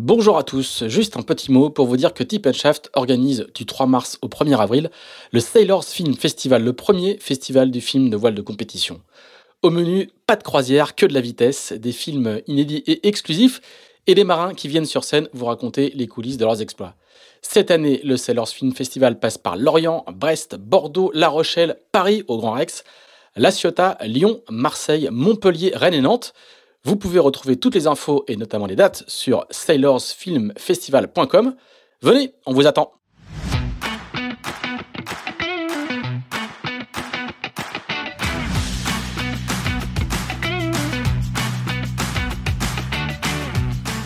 Bonjour à tous, juste un petit mot pour vous dire que Tip Shaft organise du 3 mars au 1er avril le Sailors Film Festival, le premier festival du film de voile de compétition. Au menu, pas de croisière, que de la vitesse, des films inédits et exclusifs, et des marins qui viennent sur scène vous raconter les coulisses de leurs exploits. Cette année, le Sailors Film Festival passe par Lorient, Brest, Bordeaux, La Rochelle, Paris au Grand Rex, La Ciotat, Lyon, Marseille, Montpellier, Rennes et Nantes. Vous pouvez retrouver toutes les infos et notamment les dates sur sailorsfilmfestival.com. Venez, on vous attend.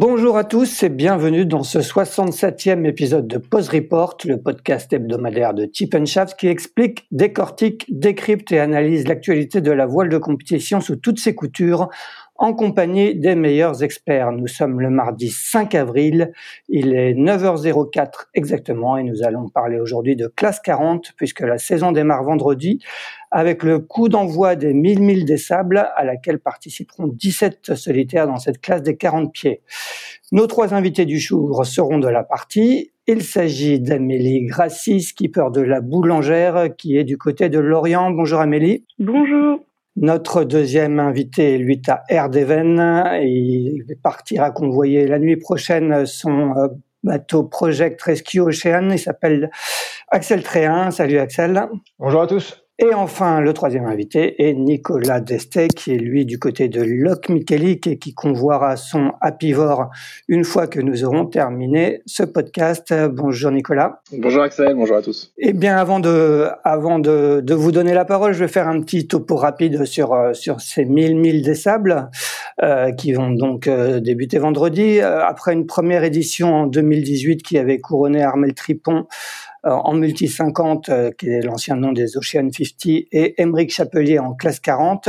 Bonjour à tous et bienvenue dans ce 67e épisode de Pause Report, le podcast hebdomadaire de Tip qui explique, décortique, décrypte et analyse l'actualité de la voile de compétition sous toutes ses coutures en compagnie des meilleurs experts. Nous sommes le mardi 5 avril, il est 9h04 exactement et nous allons parler aujourd'hui de classe 40 puisque la saison démarre vendredi avec le coup d'envoi des 1000 milles des sables à laquelle participeront 17 solitaires dans cette classe des 40 pieds. Nos trois invités du jour seront de la partie. Il s'agit d'Amélie Grassis, skipper de la Boulangère, qui est du côté de Lorient. Bonjour Amélie. Bonjour. Notre deuxième invité, lui, est à Erdeven. Il partira convoyer la nuit prochaine son euh, bateau Project Rescue Ocean. Il s'appelle Axel Tréhin. Salut Axel. Bonjour à tous. Et enfin, le troisième invité est Nicolas Destet, qui est lui du côté de Loc Michelic et qui convoiera son Apivore une fois que nous aurons terminé ce podcast. Bonjour Nicolas. Bonjour Axel, bonjour à tous. Eh bien, avant de, avant de, de vous donner la parole, je vais faire un petit topo rapide sur, euh, sur ces 1000 milles des sables euh, qui vont donc euh, débuter vendredi. Après une première édition en 2018 qui avait couronné Armel Tripon en multi 50, euh, qui est l'ancien nom des Ocean 50, et Émeric Chapelier en classe 40.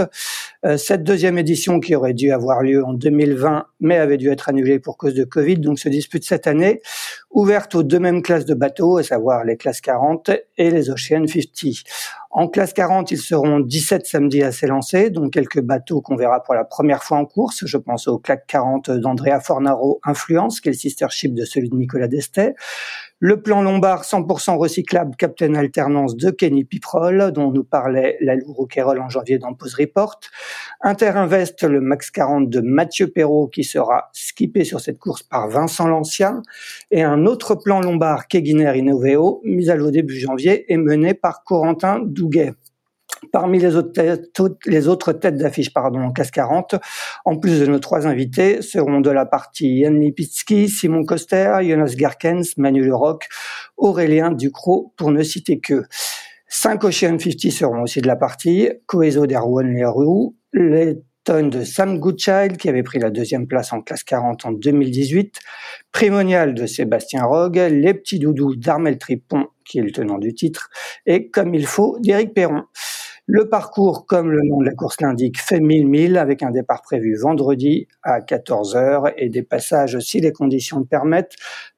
Euh, cette deuxième édition qui aurait dû avoir lieu en 2020, mais avait dû être annulée pour cause de Covid, donc se dispute cette année, ouverte aux deux mêmes classes de bateaux, à savoir les classes 40 et les Ocean 50. En classe 40, ils seront 17 samedis à s'élancer, donc quelques bateaux qu'on verra pour la première fois en course. Je pense au CLAC 40 d'Andrea Fornaro Influence, qui est le sister ship de celui de Nicolas Destet. Le plan Lombard 100% recyclable Captain Alternance de Kenny Piprol, dont nous parlait la Rouquayrol en janvier dans Pose Report. Interinvest, le Max 40 de Mathieu Perrault, qui sera skippé sur cette course par Vincent Lancien. Et un autre plan Lombard Keguiner Innoveo, mis à l'eau début janvier, est mené par Corentin Douguet. Parmi les autres têtes, d'affiche, pardon, en classe 40, en plus de nos trois invités, seront de la partie Yann Lipitsky, Simon Coster, Jonas Garkens, Manu Leroc, Aurélien Ducrot, pour ne citer que. Cinq Ocean 50 seront aussi de la partie, Coeso d'Erwan Leroux, les de Sam Goodchild, qui avait pris la deuxième place en classe 40 en 2018, Primonial de Sébastien Rogue, Les Petits Doudous d'Armel Tripon, qui est le tenant du titre, et Comme il faut d'Éric Perron. Le parcours, comme le nom de la course l'indique, fait 1000 milles avec un départ prévu vendredi à 14 heures et des passages, si les conditions le permettent,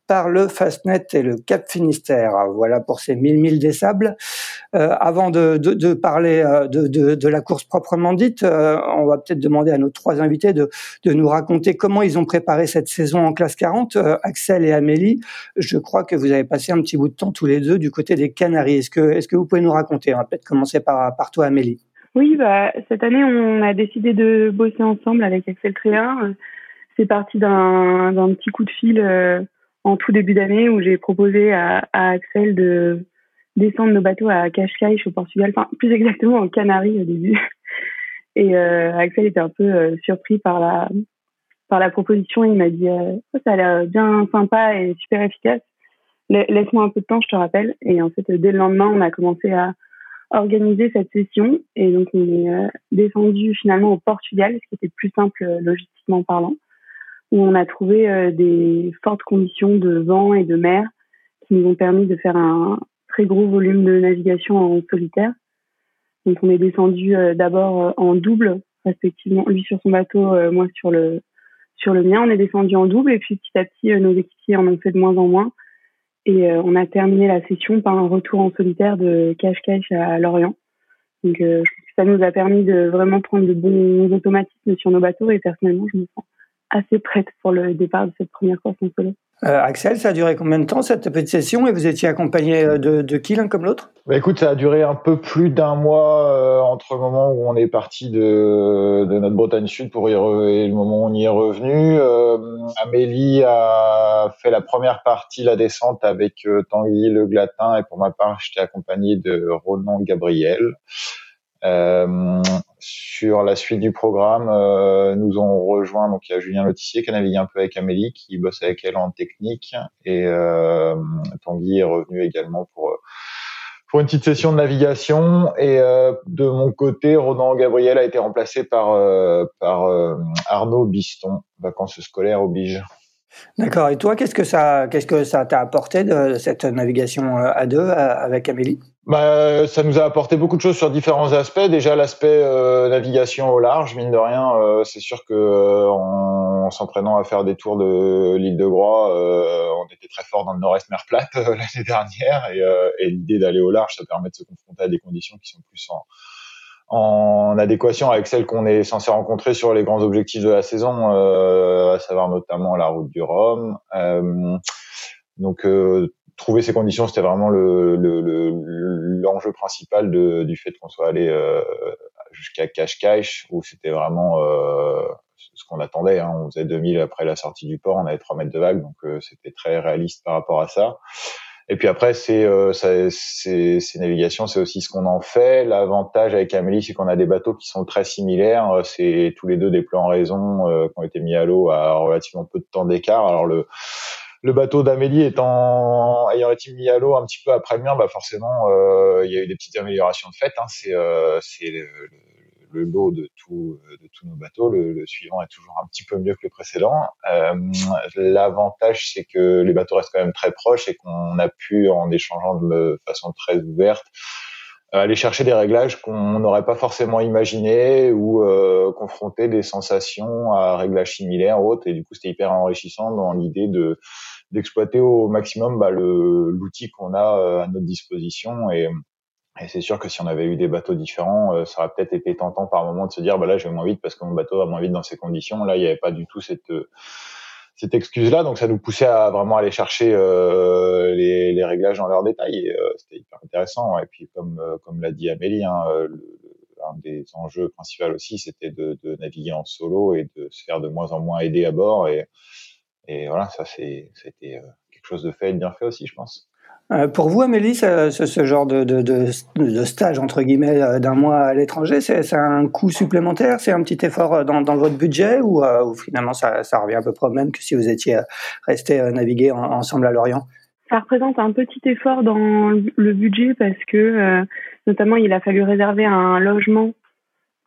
par le Fastnet et le Cap Finistère. Voilà pour ces 1000 milles des sables. Euh, avant de, de, de parler euh, de, de, la course proprement dite, euh, on va peut-être demander à nos trois invités de, nous raconter comment ils ont préparé cette saison en classe 40. Euh, Axel et Amélie, je crois que vous avez passé un petit bout de temps tous les deux du côté des Canaries. Est-ce que, est-ce que vous pouvez nous raconter On va peut-être commencer par, par toi, Amélie? Oui, bah, cette année, on a décidé de bosser ensemble avec Axel Créa. C'est parti d'un, d'un petit coup de fil en tout début d'année où j'ai proposé à, à Axel de descendre nos bateaux à Cascais au Portugal, enfin plus exactement aux Canaries au début. Et euh, Axel était un peu euh, surpris par la par la proposition. Il m'a dit euh, ça a l'air bien sympa et super efficace. Laisse-moi un peu de temps, je te rappelle. Et en fait, dès le lendemain, on a commencé à organiser cette session. Et donc, on est descendu finalement au Portugal, ce qui était plus simple logistiquement parlant, où on a trouvé des fortes conditions de vent et de mer qui nous ont permis de faire un très gros volume de navigation en solitaire. Donc on est descendu d'abord en double, respectivement lui sur son bateau, moi sur le sur le mien. On est descendu en double et puis petit à petit nos équipiers en ont fait de moins en moins. Et on a terminé la session par un retour en solitaire de cache-cache à Lorient. Donc, euh, ça nous a permis de vraiment prendre de bons automatismes sur nos bateaux et personnellement, je me sens assez prête pour le départ de cette première course en solo. Euh, Axel, ça a duré combien de temps cette petite session et vous étiez accompagné euh, de, de qui l'un comme l'autre? Bah Écoute, ça a duré un peu plus d'un mois euh, entre le moment où on est parti de, de notre Bretagne Sud pour y et le moment où on y est revenu. Euh, Amélie a fait la première partie, la descente avec Tanguy Le Glatin et pour ma part, j'étais accompagné de Ronan Gabriel. Euh, sur la suite du programme, euh, nous ont rejoint donc il y a Julien Lotissier qui a navigué un peu avec Amélie, qui bosse avec elle en technique, et euh, Tanguy est revenu également pour pour une petite session de navigation. Et euh, de mon côté, Ronan Gabriel a été remplacé par euh, par Arnaud Biston. Vacances scolaires oblige. D'accord. Et toi, qu'est-ce que ça, qu'est-ce que ça t'a apporté de cette navigation à deux avec Amélie? Bah, ça nous a apporté beaucoup de choses sur différents aspects. Déjà l'aspect euh, navigation au large, mine de rien, euh, c'est sûr que euh, en, s'entraînant à faire des tours de l'île de Groix, on était très fort dans le nord-est mer plate l'année dernière, et, et l'idée d'aller au large, ça permet de se confronter à des conditions qui sont plus en, en adéquation avec celles qu'on est censé rencontrer sur les grands objectifs de la saison, à savoir notamment la route du Rhum. donc trouver ces conditions, c'était vraiment le, l'enjeu principal de, du fait qu'on soit allé euh, jusqu'à Cache-Cache, où c'était vraiment euh, ce qu'on attendait. Hein. On faisait 2000 après la sortie du port, on avait 3 mètres de vague, donc euh, c'était très réaliste par rapport à ça. Et puis après, c'est euh, ces navigations, c'est aussi ce qu'on en fait. L'avantage avec Amélie, c'est qu'on a des bateaux qui sont très similaires. C'est tous les deux des plans en raison qui ont été mis à l'eau à relativement peu de temps d'écart. Alors le le bateau d'Amélie étant ayant été mis à l'eau un petit peu après le mien, bah forcément euh, il y a eu des petites améliorations de fait. Hein. C'est euh, le, le, lot de tout de tous nos bateaux. Le, le, suivant est toujours un petit peu mieux que le précédent. Euh, L'avantage c'est que les bateaux restent quand même très proches et qu'on a pu en échangeant de façon très ouverte aller chercher des réglages qu'on n'aurait pas forcément imaginé ou euh, confronter des sensations à réglages similaires autres et du coup c'était hyper enrichissant dans l'idée de d'exploiter au maximum bah, l'outil qu'on a euh, à notre disposition et, et c'est sûr que si on avait eu des bateaux différents, euh, ça aurait peut-être été tentant par moment de se dire bah là je vais moins vite parce que mon bateau va moins vite dans ces conditions. Là il n'y avait pas du tout cette cette excuse-là, donc ça nous poussait à vraiment aller chercher euh, les, les, réglages dans leurs détails. Euh, C'était hyper intéressant. Et puis comme euh, comme l'a dit Amélie, hein, le, un des enjeux principaux aussi, c'était de, de, naviguer en solo et de se faire de moins en moins aider à bord. Et, et voilà, ça c'est c'était euh, quelque chose de fait et de bien fait aussi, je pense. Euh, pour vous, Amélie, ce, ce genre de, de, de, stage, entre guillemets, euh, d'un mois à l'étranger, c'est un coût supplémentaire? C'est un petit effort dans, dans votre budget ou, ou finalement ça, ça, revient à peu près au même que si vous étiez resté naviguer ensemble à Lorient? Ça représente un petit effort dans le budget parce que, notamment, il a fallu réserver un logement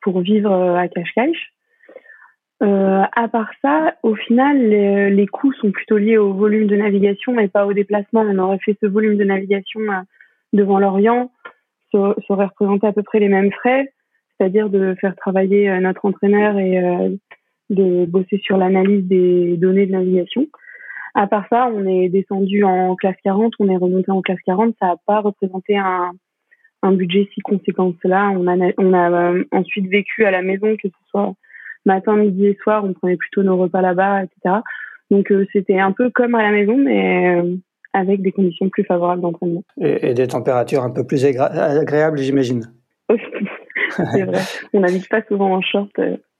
pour vivre à Cache-Cache. Euh, à part ça, au final, les, les, coûts sont plutôt liés au volume de navigation et pas au déplacement. On aurait fait ce volume de navigation euh, devant l'Orient, ça, ça, aurait représenté à peu près les mêmes frais, c'est-à-dire de faire travailler euh, notre entraîneur et euh, de bosser sur l'analyse des données de navigation. À part ça, on est descendu en classe 40, on est remonté en classe 40, ça n'a pas représenté un, un budget si conséquent que cela. On a, on a ensuite vécu à la maison, que ce soit matin, midi et soir, on prenait plutôt nos repas là-bas, etc. Donc euh, c'était un peu comme à la maison, mais euh, avec des conditions plus favorables d'entraînement. Et, des températures un peu plus agréables, j'imagine. c'est vrai. On n'habite pas souvent en short.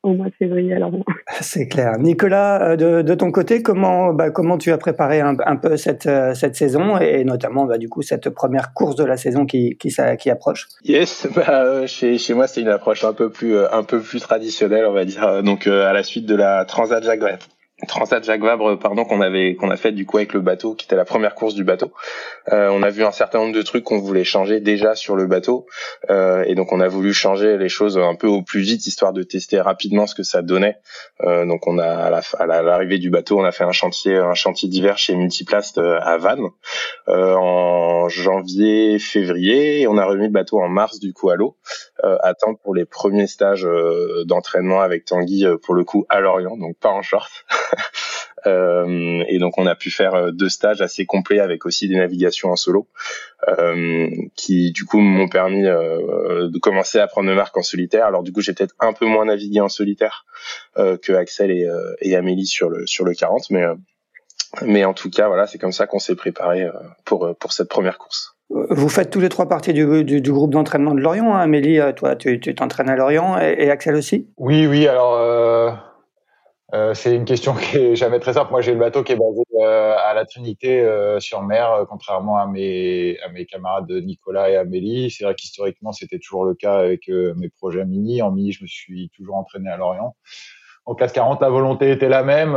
Euh, au mois de février. Alors c'est clair. Nicolas, de, de, ton côté, comment bah, comment tu as préparé un, un peu cette cette saison et notamment bah, du coup cette première course de la saison qui qui, qui approche? Yes, bah, chez chez moi c'est une approche un peu plus un peu plus traditionnelle, on va dire. Donc à la suite de la Transat Jacques Transat Jacques Vabre, pardon, qu'on avait qu'on a fait du coup avec le bateau, qui était la première course du bateau. Euh, on a vu un certain nombre de trucs qu'on voulait changer déjà sur le bateau, euh, et donc on a voulu changer les choses un peu au plus vite, histoire de tester rapidement ce que ça donnait. Euh, donc on a à l'arrivée du bateau, on a fait un chantier un chantier d'hiver chez Multiplast euh, à Vannes en janvier, février, et on a remis le bateau en mars du coup à l'eau, à temps pour les premiers stages d'entraînement avec Tanguy pour le coup à Lorient, donc pas en short. Euh, et donc on a pu faire euh, deux stages assez complets avec aussi des navigations en solo, euh, qui du coup m'ont permis de commencer à prendre mes marques en solitaire. Alors du coup j'ai peut-être un peu moins navigué en solitaire que Axel et, et, Amélie sur le sur le 40, mais mais en tout cas voilà c'est comme ça qu'on s'est préparé pour pour cette première course. Vous faites tous les trois partie du, du, groupe d'entraînement de Lorient. Hein. Amélie, toi, tu t'entraînes à Lorient et, et, Axel aussi? Oui, oui. Alors, euh, euh, c'est une question qui est jamais très simple. Moi, j'ai le bateau qui est basé euh, à la Trinité euh, sur mer, contrairement à mes, à mes camarades Nicolas et Amélie. C'est vrai qu'historiquement, c'était toujours le cas avec mes projets mini. En mini, je me suis toujours entraîné à Lorient. En classe 40, la volonté était la même.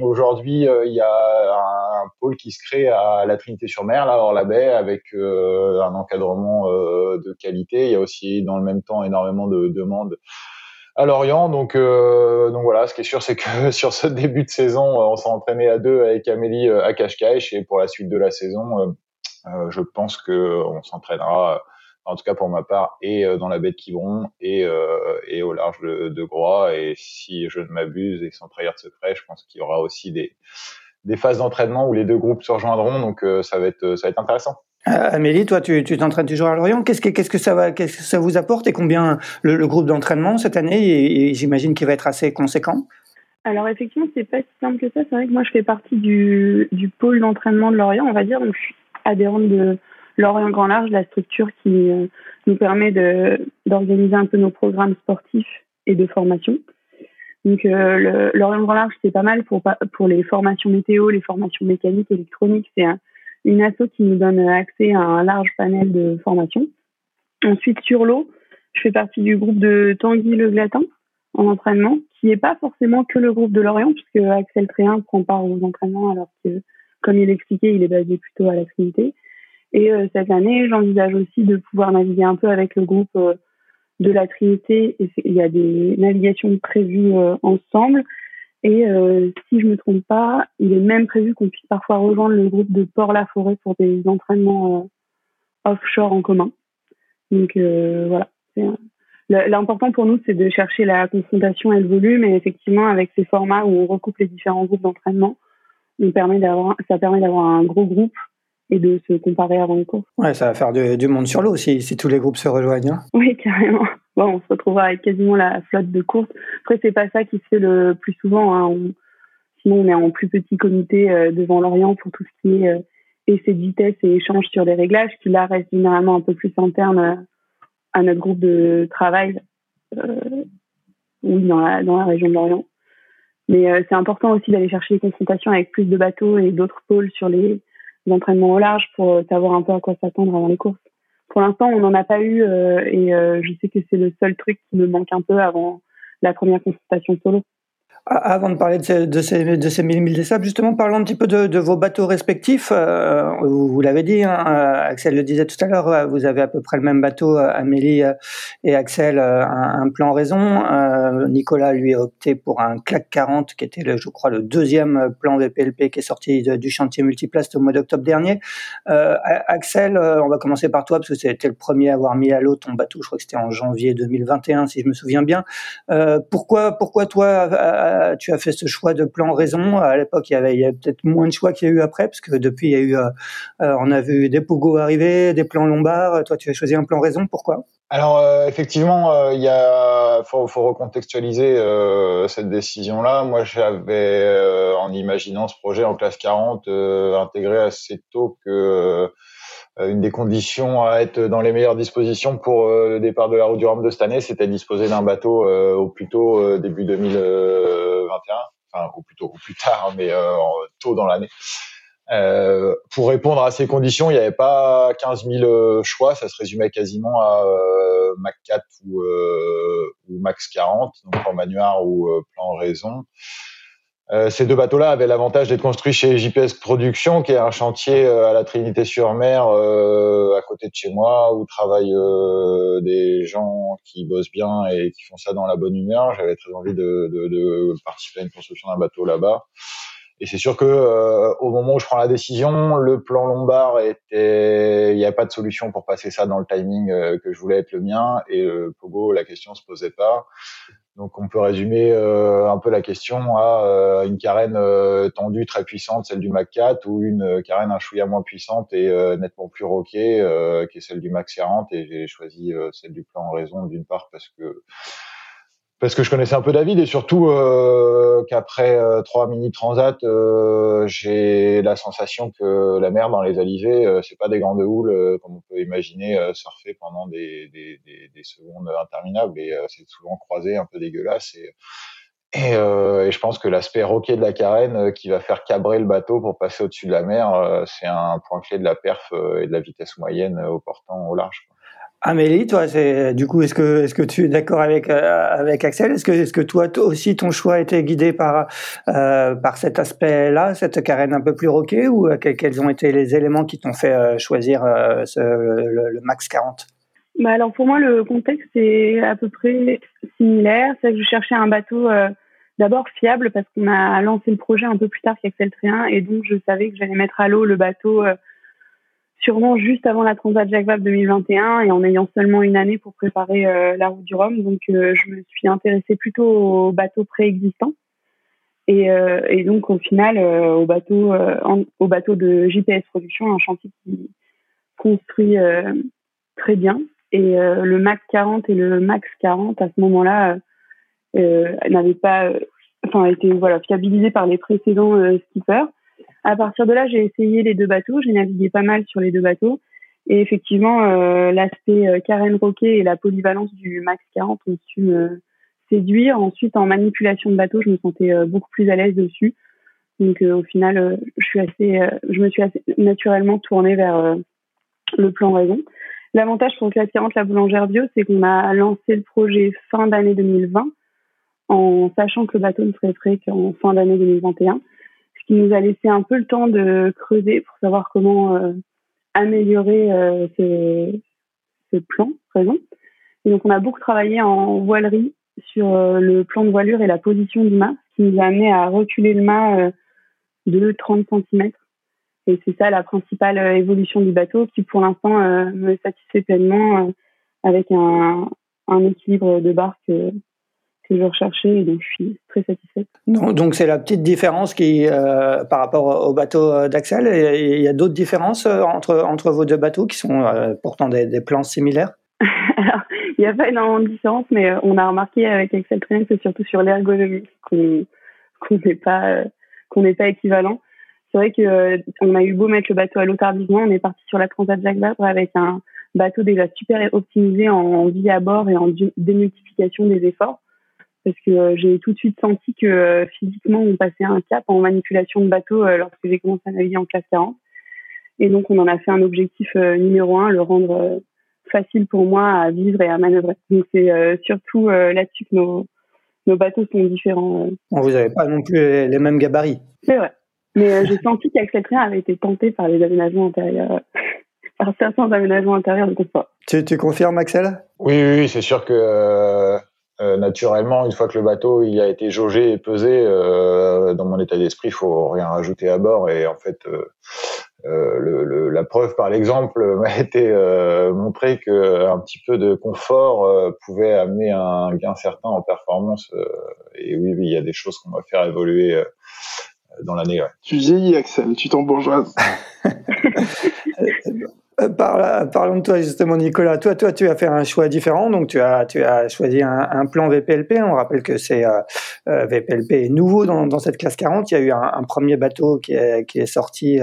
Aujourd'hui, il y a un, pôle qui se crée à la Trinité-sur-Mer, là, hors la baie, avec un encadrement de qualité. Il y a aussi, dans le même temps, énormément de demandes à Lorient. Donc, euh, donc voilà, ce qui est sûr, c'est que sur ce début de saison, on s'est entraîné à deux avec Amélie euh, à Cache-Cache et pour la suite de la saison, euh, je pense que on s'entraînera, en tout cas pour ma part, et dans la baie de Quiberon et, et au large de, de Groix. Et si je ne m'abuse et sans trahir de secret, je pense qu'il y aura aussi des, des phases d'entraînement où les deux groupes se rejoindront. Donc ça va être ça va être intéressant. Euh, Amélie, toi, tu t'entraînes toujours à Lorient. Qu'est-ce que, ça va, vous apporte et combien le, groupe d'entraînement cette année j'imagine qu'il va être assez conséquent? Alors effectivement, c'est pas si simple que ça. C'est vrai que moi, je fais partie du, pôle d'entraînement de Lorient, on va dire. Donc, je suis adhérente de Lorient Grand Large, la structure qui euh, nous permet d'organiser un peu nos programmes sportifs et de formation. Donc, euh, le, Lorient Grand Large, c'est pas mal pour, pour les formations météo, les formations mécaniques, électroniques. C'est un, une asso qui nous donne accès à un large panel de formations. Ensuite, sur l'eau, je fais partie du groupe de Tanguy Le Glatin en entraînement, qui n'est pas forcément que le groupe de Lorient, puisque Axel Tréhin prend part aux entraînements, alors que, comme il l'expliquait, il est basé plutôt à la Trinité. Et euh, cette année, j'envisage aussi de pouvoir naviguer un peu avec le groupe euh, de la Trinité. Il y a des navigations prévues euh, ensemble. Et euh, si je me trompe pas, il est même prévu qu'on puisse parfois rejoindre le groupe de Port-la-Forêt pour des entraînements euh, offshore en commun. Donc euh, voilà. L'important pour nous, c'est de chercher la confrontation et le volume. Et effectivement, avec ces formats où on recoupe les différents groupes d'entraînement, ça permet d'avoir un gros groupe et de se comparer avant les courses. Ouais, ça va faire du, monde sur l'eau si, si tous les groupes se rejoignent. Hein. Oui, carrément. Bon, on se retrouvera avec quasiment la flotte de courses. Après, c'est pas ça qui se fait le plus souvent. Hein. sinon, on est en plus petit comité euh, devant l'Orient pour tout ce qui est euh, essai de vitesse et échange sur les réglages, qui là reste généralement un peu plus interne euh, à notre groupe de travail, oui, dans la, dans la région de l'Orient. Mais c'est important aussi d'aller chercher des confrontations avec plus de bateaux et d'autres pôles sur les d'entraînement au large pour euh, savoir un peu à quoi s'attendre avant les courses. Pour l'instant, on n'en a pas eu euh, et euh, je sais que c'est le seul truc qui me manque un peu avant la première consultation solo. Avant de parler de ces, de ces, de ces mille des sables, justement, parlons un petit peu de, vos bateaux respectifs. Euh, vous, l'avez dit, hein, euh, Axel le disait tout à l'heure, euh, vous avez à peu près le même bateau, Amélie et Axel, un, plan raison. Nicolas, lui, a opté pour un CLAC 40, qui était, je crois, le deuxième plan VPLP qui est sorti du chantier multiplace au mois d'octobre dernier. Axel, on va commencer par toi, parce que c'était le premier à avoir mis à l'eau ton bateau, je crois que c'était en janvier 2021, si je me souviens bien. pourquoi, pourquoi toi tu as fait ce choix de plan raison. À l'époque, il y avait, peut-être moins de choix qu'il y a eu après, parce que depuis, il y a eu, euh, euh, on a vu des Pogo arriver, des plans lombards. Toi, tu as choisi un plan raison. Pourquoi? Alors euh, effectivement, il a faut, faut recontextualiser cette décision-là. Moi, j'avais en imaginant ce projet en classe 40 intégré assez tôt que une des conditions à être dans les meilleures dispositions pour le départ de la route du Rhum de cette année, c'était disposer d'un bateau au plus tôt début 2000 enfin ou plutôt ou plus tard, mais euh, tôt dans l'année. Euh, pour répondre à ces conditions, il n'y avait pas 15 000 euh, choix, ça se résumait quasiment à euh, Mac 4 ou, ou, Max 40, donc en manuar ou plan raison. Euh, ces deux bateaux-là avaient l'avantage d'être construits chez JPS Production, qui est un chantier euh, à la Trinité-sur-Mer, euh, à côté de chez moi, où travaillent des gens qui bossent bien et qui font ça dans la bonne humeur. J'avais très envie de, de, de, participer à une construction d'un bateau là-bas. Et c'est sûr que au moment où je prends la décision, le plan Lombard était, il n'y a pas de solution pour passer ça dans le timing que je voulais être le mien. Et le Pogo, la question se posait pas. Donc on peut résumer euh, un peu la question à euh, une carène euh, tendue très puissante, celle du Mac 4, ou une carène un chouïa moins puissante et nettement plus roquée, qui est celle du Max 40. Et j'ai choisi celle du plan en raison d'une part parce que parce que je connaissais un peu David et surtout euh, qu'après euh, trois mini transat, euh, j'ai la sensation que la mer dans les alizés, euh, c'est pas des grandes houles euh, comme on peut imaginer surfer pendant des, des, des, des, secondes interminables et c'est souvent croisé, un peu dégueulasse et et, et je pense que l'aspect roquet de la carène qui va faire cabrer le bateau pour passer au-dessus de la mer, c'est un point clé de la perf et de la vitesse moyenne au portant au large. Quoi. Amélie, toi, c'est du coup, est-ce que est-ce que tu es d'accord avec euh, avec Axel? Est-ce que est-ce que toi aussi ton choix a été guidé par euh, par cet aspect-là, cette carène un peu plus roquée, ou euh, quels ont été les éléments qui t'ont fait choisir le, Max 40 bah alors pour moi le contexte est à peu près similaire, c'est que je cherchais un bateau d'abord fiable parce qu'on a lancé le projet un peu plus tard qu'Axel Tréin et donc je savais que j'allais mettre à l'eau le bateau sûrement juste avant la Transat Jacques Vabre 2021 et en ayant seulement une année pour préparer euh, la route du Rhum. Donc, euh, je me suis intéressée plutôt aux bateaux préexistants. Et, euh, et donc, au final, au bateau, au bateau de JPS Production, un chantier qui construit très bien. Et le Max 40 et le Max 40, à ce moment-là, n'avaient pas, enfin, été voilà fiabilisés par les précédents skippers. À partir de là, j'ai essayé les deux bateaux, j'ai navigué pas mal sur les deux bateaux. Et effectivement, euh, l'aspect euh, Karen Roquet et la polyvalence du Max 40 ont su me séduire. Ensuite, en manipulation de bateau, je me sentais euh, beaucoup plus à l'aise dessus. Donc, au final, je me suis naturellement tournée vers le plan raison. L'avantage pour Classe 40, la boulangère bio, c'est qu'on a lancé le projet fin d'année 2020 en sachant que le bateau ne serait prêt qu'en fin d'année 2021 qui nous a laissé un peu le temps de creuser pour savoir comment euh, améliorer euh, ce, plan présent. Et donc on a beaucoup travaillé en voilerie sur euh, le plan de voilure et la position du mât, ce qui nous a amené à reculer le mât de 30 cm. Et c'est ça la principale évolution du bateau qui pour l'instant me satisfait pleinement avec un équilibre de barque que je recherchais et donc je suis très satisfaite. Donc c'est la petite différence qui euh, par rapport au bateau euh, d'Axel. Il y a d'autres différences euh, entre entre vos deux bateaux qui sont pourtant des, des, plans similaires? Alors il n'y a pas énormément de différence, mais on a remarqué avec Axel Train c'est surtout sur l'ergonomie qu'on n'est pas n'est pas équivalent. C'est vrai que on a eu beau mettre le bateau à l'eau tardivement, on est parti sur la Transat Jacques Vabre avec un bateau déjà super optimisé en vie à bord et en démultiplication des efforts parce que euh, j'ai tout de suite senti que euh, physiquement on passait un cap en manipulation de bateau euh, lorsque j'ai commencé à naviguer en classe 40. Et donc on en a fait un objectif numéro un, le rendre facile pour moi à vivre et à manœuvrer. Donc c'est surtout là-dessus que nos, nos bateaux sont différents. Vous n'avez pas non plus les mêmes gabarits. C'est vrai. Mais j'ai senti qu'Axel avait été tenté par les aménagements intérieurs, par certains aménagements intérieurs de confort. Tu, tu confirmes, Axel? Oui, oui, c'est sûr que euh, naturellement, une fois que le bateau il a été jaugé et pesé, euh, dans mon état d'esprit, il faut rien rajouter à bord. Et en fait, euh, euh le, le, la preuve par l'exemple m'a été euh, montré que un petit peu de confort pouvait amener un gain certain en performance. et oui, oui, il y a des choses qu'on va faire évoluer dans l'année. Ouais. Tu vieillis, Axel, tu t'embourgeoises. Euh, parlons de toi justement, Nicolas. Toi, toi, tu as fait un choix différent. Donc, tu as, choisi un, plan VPLP. On rappelle que c'est euh, euh VPLP nouveau dans, cette classe 40. Il y a eu un, premier bateau qui est, sorti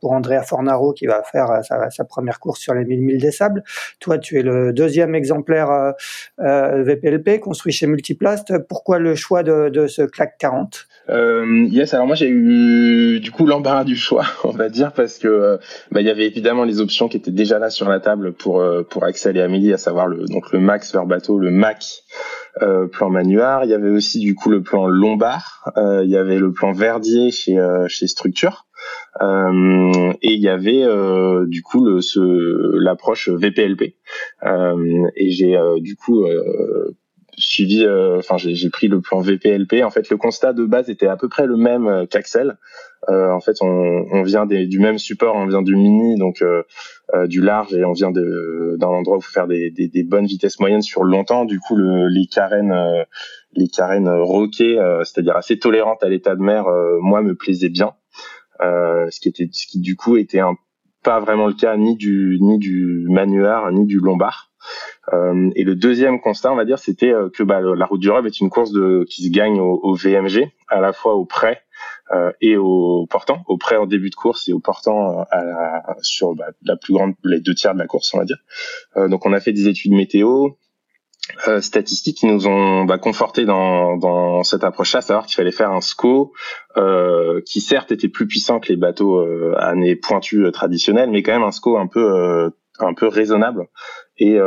pour Andrea Fornaro qui va faire sa, première course sur les 1000 milles des sables. Toi, tu es le deuxième exemplaire VPLP construit chez Multiplast. Pourquoi le choix de, ce claque 40 Yes. Alors moi, j'ai eu du coup l'embarras du choix, on va dire, parce que bah, il y avait évidemment les options qui était déjà là sur la table pour pour Axel et Amélie, à savoir le donc le Max leur bateau, le Mac plan Manuard. Il y avait aussi du coup le plan Lombard. il y avait le plan Verdier chez chez Structure. Euh, et il y avait euh, du coup l'approche VPLP. Euh, et j'ai du coup suivi, enfin j'ai pris le plan VPLP. En fait, le constat de base était à peu près le même qu'Axel. Euh, en fait, on, on vient des, du même support, on vient du mini, donc euh, du large, et on vient d'un endroit où il faut faire des, des, des, bonnes vitesses moyennes sur longtemps. Du coup, le, les carènes, les carènes roquées, c'est-à-dire assez tolérantes à l'état de mer, moi me plaisaient bien. Euh, ce qui était, ce qui du coup était un, pas vraiment le cas ni du ni du Manuard ni du Lombard. Euh, et le deuxième constat, on va dire, c'était euh, que bah, la route du Rhum est une course de, qui se gagne au, au VMG, à la fois au prêt euh, et au portant, au prêt en début de course et au portant à la, sur bah, la plus grande, les deux tiers de la course, on va dire. Euh, donc on a fait des études météo, euh, statistiques qui nous ont bah, conforté dans, dans cette approche-là, savoir qu'il fallait faire un SCO euh, qui certes était plus puissant que les bateaux euh, à nez pointu euh, traditionnels, mais quand même un SCO un peu euh, un peu raisonnable et,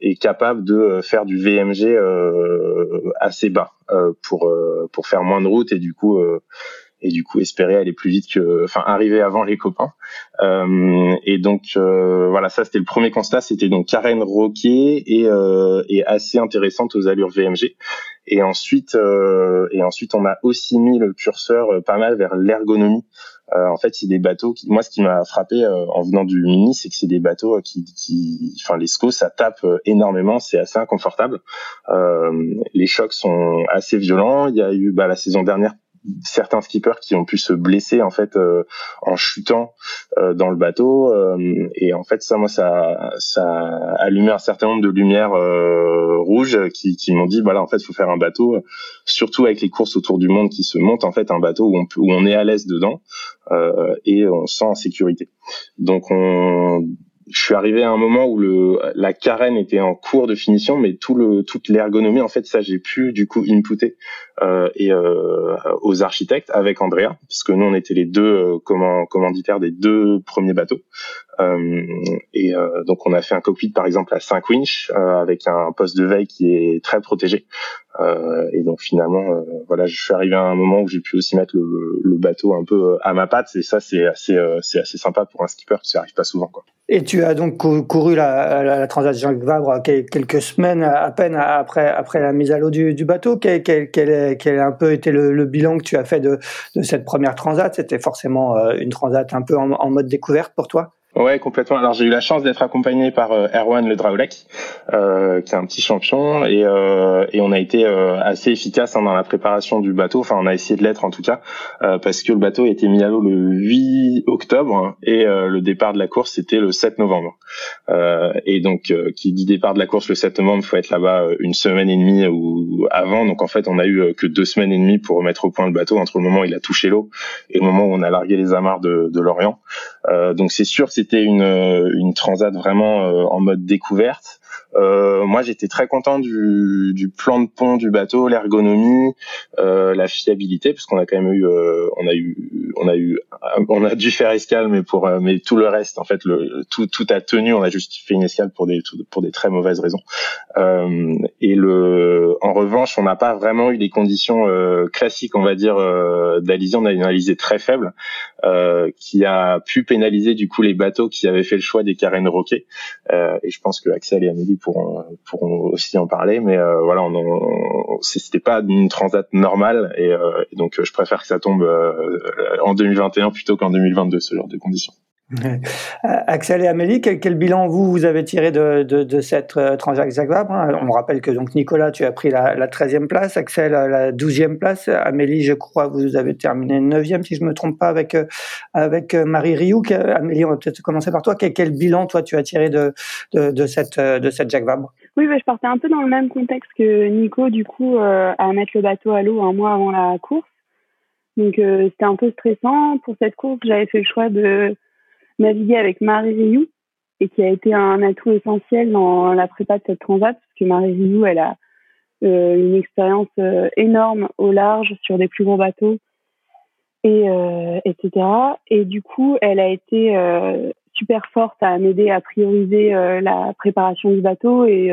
et capable de faire du VMG assez bas pour pour faire moins de route et du coup et du coup espérer aller plus vite que, enfin arriver avant les copains. Euh, et donc euh, voilà, ça c'était le premier constat, c'était donc Karen Roquet et, euh, et assez intéressante aux allures VMG. Et ensuite, euh, et ensuite on a aussi mis le curseur euh, pas mal vers l'ergonomie. Euh, en fait, c'est des bateaux qui, moi, ce qui m'a frappé en venant du mini, c'est que c'est des bateaux qui, qui, enfin, les SCO, ça tape énormément, c'est assez inconfortable. les chocs sont assez violents. Il y a eu, bah, la saison dernière, certains skippers qui ont pu se blesser en fait euh, en chutant euh, dans le bateau euh, et en fait ça moi ça ça a allumé un certain nombre de lumières rouges qui, qui m'ont dit voilà en fait faut faire un bateau surtout avec les courses autour du monde qui se montent en fait un bateau où on peut, où on est à l'aise dedans et on se sent en sécurité. Donc on je suis arrivé à un moment où le la carène était en cours de finition, mais tout le toute l'ergonomie en fait ça j'ai pu du coup inputer euh, et euh, aux architectes avec Andrea parce que nous on était les deux euh, commanditaires des deux premiers bateaux euh, et euh, donc on a fait un cockpit par exemple à 5 winch avec un poste de veille qui est très protégé et donc finalement voilà je suis arrivé à un moment où j'ai pu aussi mettre le, bateau un peu à ma patte et ça c'est assez c'est assez sympa pour un skipper ça arrive pas souvent. Et tu as donc couru la, la, la transaction avec Vabre quelques semaines à peine après, après la mise à l'eau du, bateau. Quel, quel, quel, a un peu été le, bilan que tu as fait de, cette première transat? C'était forcément euh, une transat un peu en mode découverte pour toi? Ouais, complètement. Alors j'ai eu la chance d'être accompagné par euh, Erwan Le Draoulek, euh, qui est un petit champion, et, euh, et on a été euh, assez efficace hein, dans la préparation du bateau. Enfin, on a essayé de l'être en tout cas, euh, parce que le bateau a été mis à l'eau le 8 octobre et le départ de la course c'était le 7 novembre. et donc, qui dit départ de la course le 7 novembre, faut être là-bas une semaine et demie ou avant. Donc en fait, on a eu que deux semaines et demie pour remettre au point le bateau entre le moment où il a touché l'eau et le moment où on a largué les amarres de, de l'Orient. Donc c'est sûr, c'est c'était une, une transat vraiment euh, en mode découverte. Euh, moi, j'étais très content du, du, plan de pont du bateau, l'ergonomie, euh, la fiabilité, parce qu'on a quand même eu, euh, on a eu, on a eu, on a dû faire escale, mais pour, euh, mais tout le reste, en fait, le, tout, tout a tenu. On a juste fait une escale pour des, pour des très mauvaises raisons. Euh, et le, en revanche, on n'a pas vraiment eu les conditions classiques, on va dire, d'Alizé. On a une alizée très faible, qui a pu pénaliser du coup les bateaux qui avaient fait le choix des carènes roquées. et je pense que Axel et Pourront, pourront aussi en parler. Mais euh, voilà, on, on c'était pas une transat normale et, euh, et, donc je préfère que ça tombe euh, en 2021 plutôt qu'en 2022 ce genre de conditions. Axel et Amélie, quel, bilan vous vous avez tiré de, de, de cette euh, transaction hein? On rappelle que donc Nicolas, tu as pris la, la 13e place, Axel la 12e place, Amélie, je crois, vous avez terminé 9e si je me trompe pas avec euh, avec euh, Marie Rioux. Amélie, on va peut-être commencer par toi. Quel, quel, bilan toi tu as tiré de de, cette de cette Jacques Vabre Oui, bah, je partais un peu dans le même contexte que Nico, du coup, euh, à mettre le bateau à l'eau un mois avant la course. Donc c'était un peu stressant pour cette course. J'avais fait le choix de naviguer avec Marie Rioux et qui a été un atout essentiel dans la prépa de cette transat parce que Marie Rioux, elle a euh, une expérience euh, énorme au large sur des plus gros bateaux et euh, etc. Et du coup, elle a été super forte à m'aider à prioriser la préparation du bateau et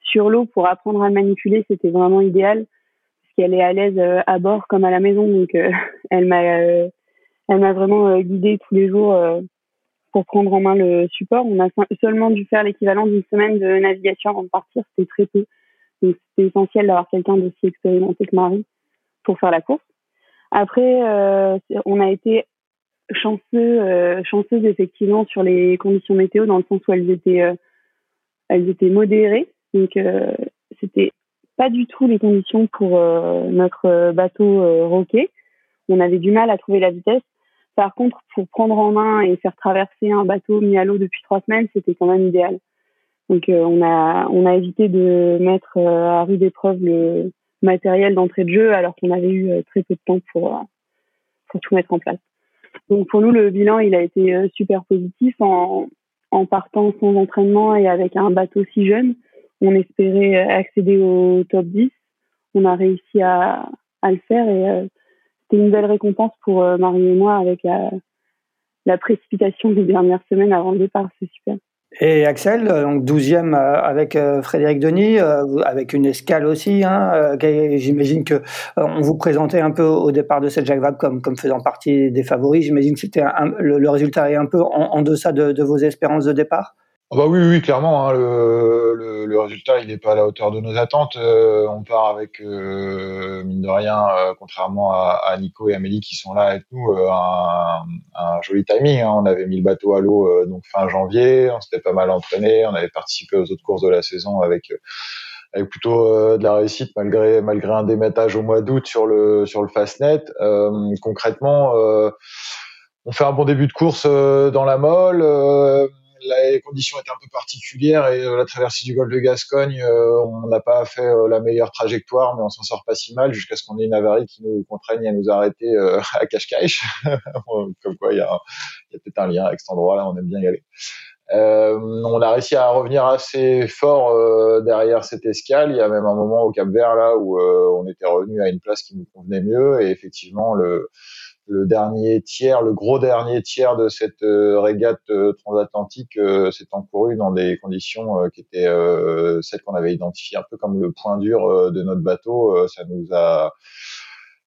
sur l'eau pour apprendre à le manipuler, c'était vraiment idéal parce qu'elle est à l'aise à bord comme à la maison. Donc elle m'a elle m'a vraiment guidée tous les jours pour prendre en main le support. On a seulement dû faire l'équivalent d'une semaine de navigation avant de partir, c'était très peu. Donc c'était essentiel d'avoir quelqu'un d'aussi expérimenté que Marie pour faire la course. Après, euh, on a été chanceux, euh, effectivement sur les conditions météo dans le sens où elles étaient, euh, modérées. Donc c'était pas du tout les conditions pour notre bateau roquet. On avait du mal à trouver la vitesse. Par contre, pour prendre en main et faire traverser un bateau mis à l'eau depuis trois semaines, c'était quand même idéal. Donc euh, on a évité de mettre euh, à rude épreuve le matériel d'entrée de jeu alors qu'on avait eu euh, très peu de temps pour tout mettre en place. Donc pour nous le bilan il a été super positif en en partant sans entraînement et avec un bateau si jeune, on espérait accéder au top 10. On a réussi à, à le faire et c'était une belle récompense pour euh, Marie et moi avec la, précipitation des dernières semaines avant le départ. C'est super. Et Axel, euh, donc 12e euh, avec Frédéric Denis, avec une escale aussi. Hein, J'imagine que on vous présentait un peu au départ de cette Jacques Vabre comme, faisant partie des favoris. J'imagine que c'était le, résultat est un peu en, deçà de, de, vos espérances de départ. Ah bah oui, oui, clairement. Hein, le, le, résultat, il n'est pas à la hauteur de nos attentes. Euh, on part avec, euh, mine de rien, euh, contrairement à, Nico et Amélie qui sont là avec nous, un, un, joli timing. Hein. On avait mis le bateau à l'eau donc fin janvier. On s'était pas mal entraîné. On avait participé aux autres courses de la saison avec avec plutôt de la réussite malgré malgré un démettage au mois d'août sur le sur le Fastnet. concrètement, on fait un bon début de course dans la molle les conditions étaient un peu particulières et euh, la traversée du golfe de Gascogne, euh, on n'a pas fait euh, la meilleure trajectoire, mais on s'en sort pas si mal jusqu'à ce qu'on ait une avarie qui nous contraigne à nous arrêter à Cascais. Comme quoi, il y a, peut-être un lien avec cet endroit-là, on aime bien y aller. On a réussi à revenir assez fort derrière cette escale. Il y a même un moment au Cap Vert là où on était revenu à une place qui nous convenait mieux et effectivement le le dernier tiers, le gros dernier tiers de cette euh, régate euh, transatlantique euh, s'est encouru dans des conditions qui étaient celles qu'on avait identifiées un peu comme le point dur de notre bateau. ça nous a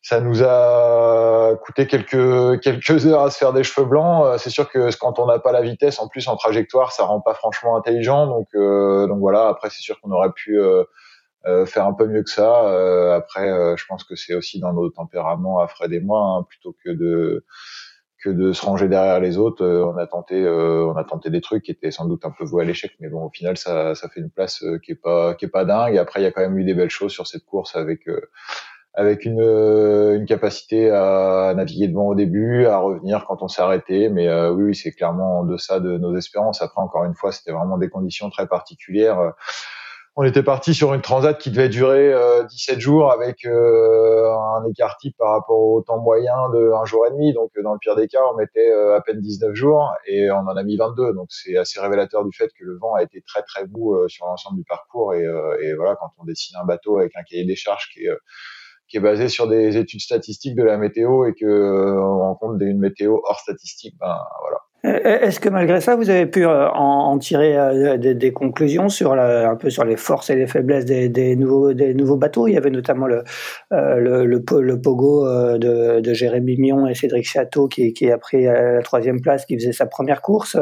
ça nous a coûté quelques quelques heures à se faire des cheveux blancs. C'est sûr que quand on n'a pas la vitesse, en plus en trajectoire, ça rend pas franchement intelligent. Donc donc voilà. Après, c'est sûr qu'on aurait pu euh, faire un peu mieux que ça. Euh, après, euh, je pense que c'est aussi dans nos tempéraments à Fred et moi, hein, plutôt que de que de se ranger derrière les autres. on a tenté, on a tenté des trucs qui étaient sans doute un peu voués à l'échec, mais bon, au final, ça, ça fait une place qui est pas, qui est pas dingue. Après, il y a quand même eu des belles choses sur cette course avec, avec une, une capacité à naviguer devant au début, à revenir quand on s'est arrêté. Mais oui, oui c'est clairement en deçà de nos espérances. Après, encore une fois, c'était vraiment des conditions très particulières on était parti sur une transat qui devait durer 17 euh, jours avec euh, un écart type par rapport au temps moyen de un jour et demi. Donc dans le pire des cas, on mettait euh, à peine 19 jours et on en a mis 22. Donc c'est assez révélateur du fait que le vent a été très très beau sur l'ensemble du parcours. Et, voilà, quand on dessine un bateau avec un cahier des charges qui est basé sur des études statistiques de la météo et que on rencontre une météo hors statistique, ben voilà, euh, est-ce que malgré ça, vous avez pu euh, en, tirer euh, des, conclusions sur la, un peu sur les forces et les faiblesses des, des nouveaux, des nouveaux bateaux? Il y avait notamment le, le, le, Pogo de, de, Jérémy Mion et Cédric Château qui, qui, a pris la troisième place, qui faisait sa première course.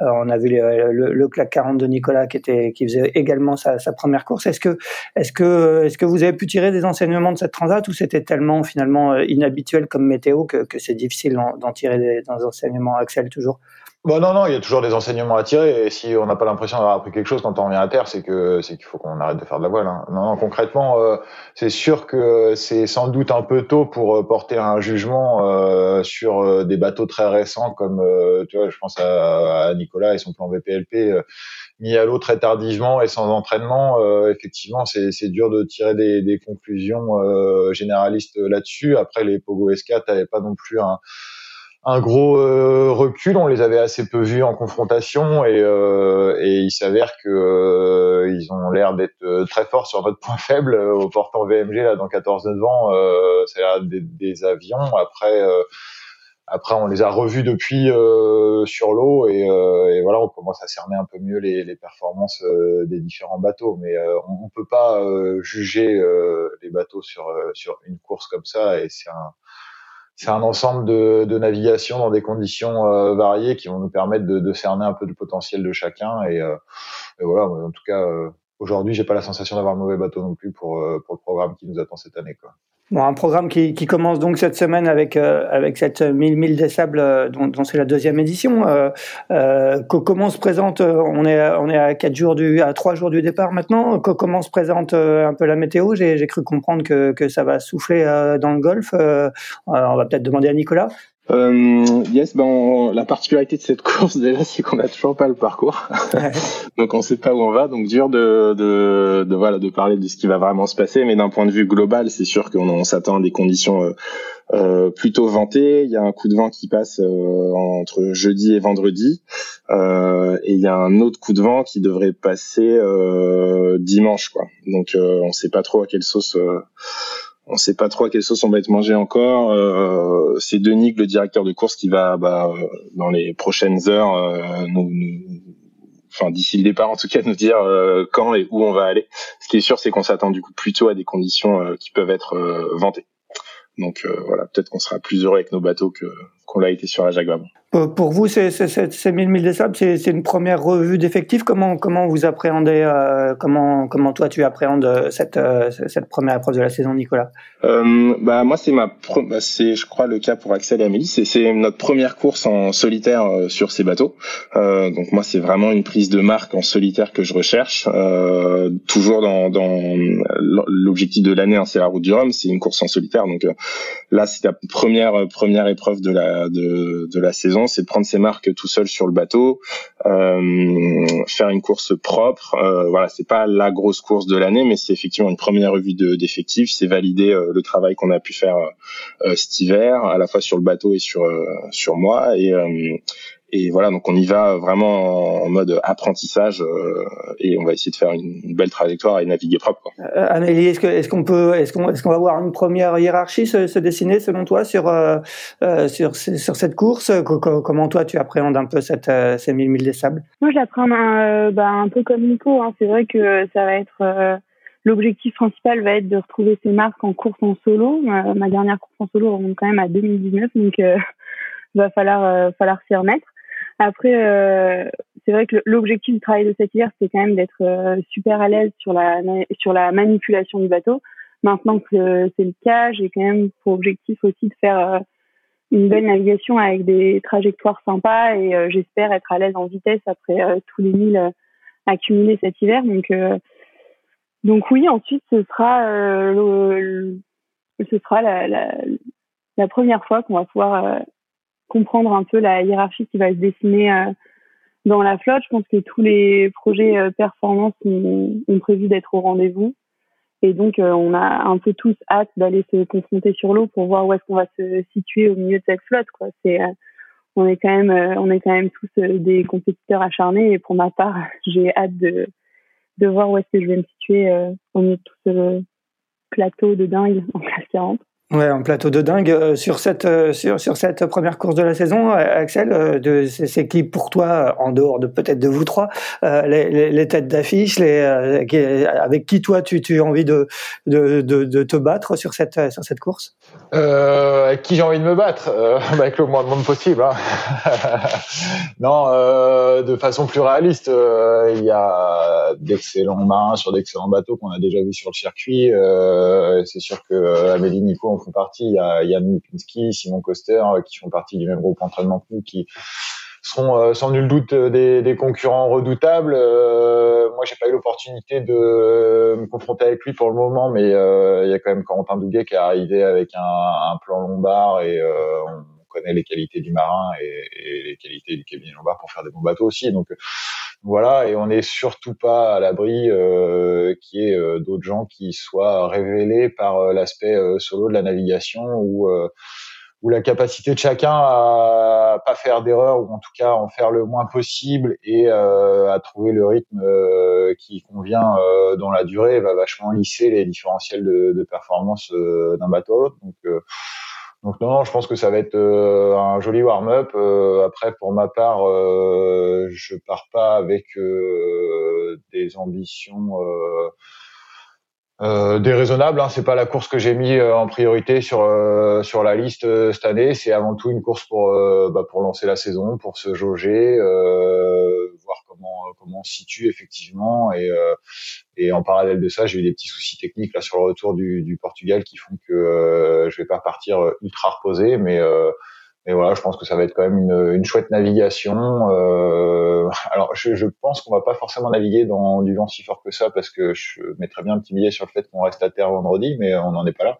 on a vu le, CLAC 40 de Nicolas qui, était, qui faisait également sa, sa première course. Est-ce que, est-ce, que, est-ce que vous avez pu tirer des enseignements de cette transat ou c'était tellement finalement inhabituel comme météo que, que c'est difficile d'en tirer des enseignements, Axel, toujours? Bon, non, non, il y a toujours des enseignements à tirer. Et si on n'a pas l'impression d'avoir appris quelque chose quand on revient à terre, c'est que c'est qu'il faut qu'on arrête de faire de la voile. Hein. Non, non, concrètement, euh, c'est sûr que c'est sans doute un peu tôt pour euh, porter un jugement euh, sur euh, des bateaux très récents, comme tu vois, je pense à, Nicolas et son plan VPLP mis à l'eau très tardivement et sans entraînement. effectivement, c'est dur de tirer des, des conclusions généralistes là-dessus. Après, les Pogo S4 n'avaient pas non plus un un gros euh, recul. On les avait assez peu vus en confrontation et, euh, et il s'avère que euh, ils ont l'air d'être très forts sur notre point faible au portant VMG là dans 14 9 ans. c'est des, des, avions. Après, après, on les a revus depuis sur l'eau et, et, voilà, on commence à cerner un peu mieux les, les performances des différents bateaux. Mais on, on peut pas juger les bateaux sur sur une course comme ça et c'est un c'est un ensemble de, de, navigation dans des conditions euh, variées qui vont nous permettre de, cerner un peu le potentiel de chacun. Et, euh, voilà, en tout cas, euh, aujourd'hui, j'ai pas la sensation d'avoir un mauvais bateau non plus pour, pour le programme qui nous attend cette année. Quoi. Bon, un programme qui, commence donc cette semaine avec euh, avec cette 1000 1000 des sables euh, dont, c'est la deuxième édition. Euh, euh comment se présente On est on est à quatre jours du à trois jours du départ maintenant. Comment se présente un peu la météo? J'ai cru comprendre que que ça va souffler dans le Golfe. on va peut-être demander à Nicolas. Euh, yes, ben la particularité de cette course déjà, c'est qu'on a toujours pas le parcours, donc on sait pas où on va, donc dur de, de, de, voilà de parler de ce qui va vraiment se passer, mais d'un point de vue global, c'est sûr qu'on s'attend à des conditions euh, euh, plutôt ventées. Il y a un coup de vent qui passe euh, entre jeudi et vendredi, euh, et il y a un autre coup de vent qui devrait passer dimanche, quoi. Donc on sait pas trop à quelle sauce on sait pas trop à quelle sauce on va être mangé encore. Euh, c'est Denis, le directeur de course, qui va bah, euh, dans les prochaines heures euh, enfin d'ici le départ en tout cas, nous dire quand et où on va aller. Ce qui est sûr, c'est qu'on s'attend du coup plutôt à des conditions qui peuvent être ventées. Donc voilà, peut-être qu'on sera plus heureux avec nos bateaux que qu'on l'a été sur la Jacques Vabre. Pour vous, ces, ces, 1000 milles des sables, c'est une première revue d'effectifs. Comment, comment vous appréhendez, euh, comment, comment toi tu appréhendes cette, euh, cette première épreuve de la saison, Nicolas? Euh, Bah moi, c'est ma, bah, c'est je crois le cas pour Axel et Amélie. C'est notre première course en solitaire euh, sur ces bateaux. Euh, donc moi, c'est vraiment une prise de marque en solitaire que je recherche. toujours dans, dans l'objectif de l'année, hein, c'est la route du Rhum. C'est une course en solitaire. Donc là, c'est la première première épreuve de la de, de la saison c'est de prendre ses marques tout seul sur le bateau, euh, faire une course propre. Euh, voilà, c'est pas la grosse course de l'année, mais c'est effectivement une première revue d'effectifs. c'est valider euh, le travail qu'on a pu faire cet hiver, à la fois sur le bateau et sur sur moi. Et et voilà, donc on y va vraiment en mode apprentissage euh, et on va essayer de faire une, belle trajectoire et naviguer propre. Quoi. Euh, Amélie, est-ce qu'on peut, est-ce qu'on, est-ce qu'on va voir une première hiérarchie se, dessiner selon toi sur euh, sur sur cette course? Comment toi tu appréhendes un peu cette ces mille milles des sables? Moi, je l'appréhende bah, un peu comme Nico. Hein. C'est vrai que ça va être L'objectif principal va être de retrouver ses marques en course en solo. ma dernière course en solo remonte quand même à 2019, donc euh, va falloir falloir s'y remettre. Après, euh, c'est vrai que l'objectif du travail de cet hiver, c'est quand même d'être euh, super à l'aise sur la sur la manipulation du bateau. Maintenant que c'est le cas, j'ai quand même pour objectif aussi de faire euh, une belle navigation avec des trajectoires sympas et j'espère être à l'aise en vitesse après tous les milles accumulés cet hiver. Donc donc oui, ensuite ce sera le, ce sera la, la, la première fois qu'on va pouvoir comprendre un peu la hiérarchie qui va se dessiner euh, dans la flotte. Je pense que tous les projets euh, performance ont, prévu d'être au rendez-vous. Et donc, euh, on a un peu tous hâte d'aller se confronter sur l'eau pour voir où est-ce qu'on va se situer au milieu de cette flotte. Quoi. C'est, on est quand même, on est quand même tous des compétiteurs acharnés. Et pour ma part, j'ai hâte de, de voir où est-ce que je vais me situer au milieu de tout ce plateau de dingue en classe 40. Ouais, un plateau de dingue euh, sur cette euh, sur cette première course de la saison, euh, Axel. c'est qui pour toi, en dehors de peut-être de vous trois, les, têtes d'affiche, avec qui toi tu as envie de de, te battre sur cette sur cette course? Avec qui j'ai envie de me battre Avec le moins de monde possible. Hein. non, de façon plus réaliste, il y a d'excellents marins sur d'excellents bateaux qu'on a déjà vus sur le circuit. c'est sûr que Amélie Nico font partie. Il y a Yann Lipinski, Simon Coster, euh, qui font partie du même groupe d'entraînement que nous, qui seront euh, sans nul doute euh, des, concurrents redoutables. moi, j'ai pas eu l'opportunité de me confronter avec lui pour le moment, mais il y a quand même Corentin Douguet qui est arrivé avec un, plan lombard et connaît les qualités du marin et, les qualités du cabinet lombard pour faire des bons bateaux aussi. Donc voilà, et on n'est surtout pas à l'abri euh, qu'il y ait euh, d'autres gens qui soient révélés par euh, l'aspect euh, solo de la navigation ou ou la capacité de chacun à pas faire d'erreur ou en tout cas en faire le moins possible et à trouver le rythme qui convient dans la durée va vachement lisser les différentiels de, de performance d'un bateau à l'autre. Donc Donc non, je pense que ça va être un joli warm-up. après, pour ma part, je pars pas avec des ambitions euh, déraisonnable. Hein. C'est pas la course que j'ai mis euh, en priorité sur euh, sur la liste euh, cette année. C'est avant tout une course pour bah, pour lancer la saison, pour se jauger, voir comment comment on se situe effectivement. Et et en parallèle de ça, j'ai eu des petits soucis techniques là sur le retour du, du Portugal qui font que je vais pas partir ultra reposé, mais et voilà, je pense que ça va être quand même une, une chouette navigation. Euh, alors, je, je pense qu'on va pas forcément naviguer dans du vent si fort que ça, parce que je mettrais bien un petit billet sur le fait qu'on reste à terre vendredi, mais on n'en est pas là.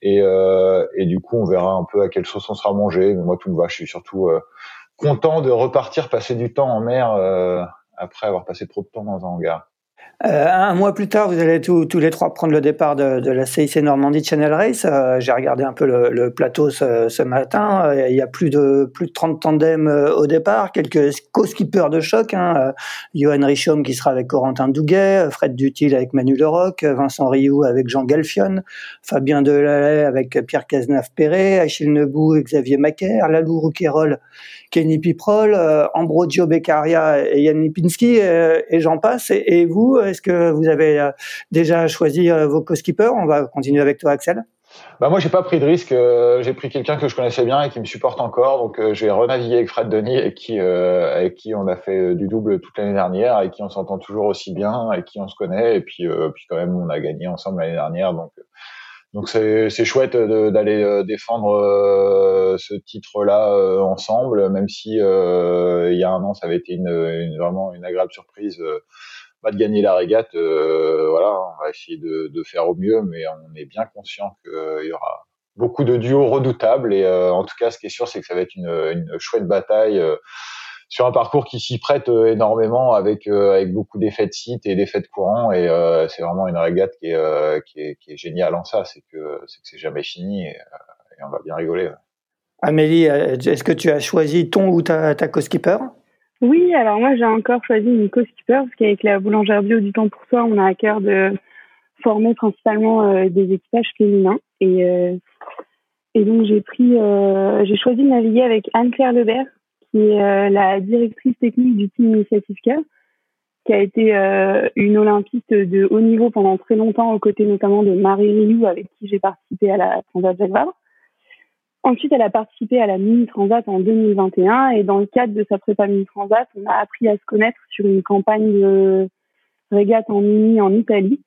Et, euh, et, du coup, on verra un peu à quelle sauce on sera mangé. Mais moi, tout me va. Je suis surtout euh, content de repartir, passer du temps en mer euh, après avoir passé trop de temps dans un hangar. Euh, un mois plus tard, vous allez tous, tous les trois prendre le départ de, de la CIC Normandie Channel Race. Euh, j'ai regardé un peu le, le plateau ce, ce, matin. Euh, il y a plus de plus de 30 tandems euh, au départ, quelques co-skippers de choc. Hein. Johan Richaume qui sera avec Corentin Douguet, Fred Dutil avec Manu Leroc, Vincent Rioux avec Jean Galfion, Fabien Delalay avec Pierre Cazenave-Perret, Achille Nebou et Xavier Macaire, Lalou Rouquayrol Kenny Piprol, euh, Ambrogio Beccaria et Yann Lipinski, euh, et j'en passe. Et, vous, est-ce que vous avez euh, déjà choisi vos co-skippers? On va continuer avec toi, Axel. Bah moi j'ai pas pris de risque, j'ai pris quelqu'un que je connaissais bien et qui me supporte encore, donc j'ai renavigué avec Fred Denis et qui avec qui on a fait du double toute l'année dernière, et qui on s'entend toujours aussi bien, et qui on se connaît et puis puis quand même on a gagné ensemble l'année dernière, donc donc c'est chouette d'aller euh, défendre euh, ce titre-là euh, ensemble, même si il y a un an ça avait été une, une vraiment une agréable surprise pas de gagner la régate. voilà, on va essayer de, de, faire au mieux, mais on est bien conscient qu'il y aura beaucoup de duos redoutables. Et en tout cas, ce qui est sûr, c'est que ça va être une, une chouette bataille sur un parcours qui s'y prête euh, énormément avec euh, avec beaucoup d'effets de site et d'effets de courant et euh, c'est vraiment une régate qui est, qui est qui est géniale en ça c'est que c'est que c'est jamais fini et, on va bien rigoler. Amélie, est-ce que tu as choisi ton ou ta, ta co-skipper? Oui, alors moi j'ai encore choisi une co-skipper parce qu'avec la boulangère bio du temps pour soi, on a à cœur de former principalement des équipages féminins et et donc j'ai pris j'ai choisi de naviguer avec Anne-Claire Lebert qui est euh, la directrice technique du team Initiative Care, qui a été euh, une olympiste de haut niveau pendant très longtemps, aux côtés notamment de Marie Rilou, avec qui j'ai participé à la Transat Jacques Vabre. Ensuite, elle a participé à la Mini Transat en 2021 et dans le cadre de sa prépa Mini Transat, on a appris à se connaître sur une campagne de régate en mini en Italie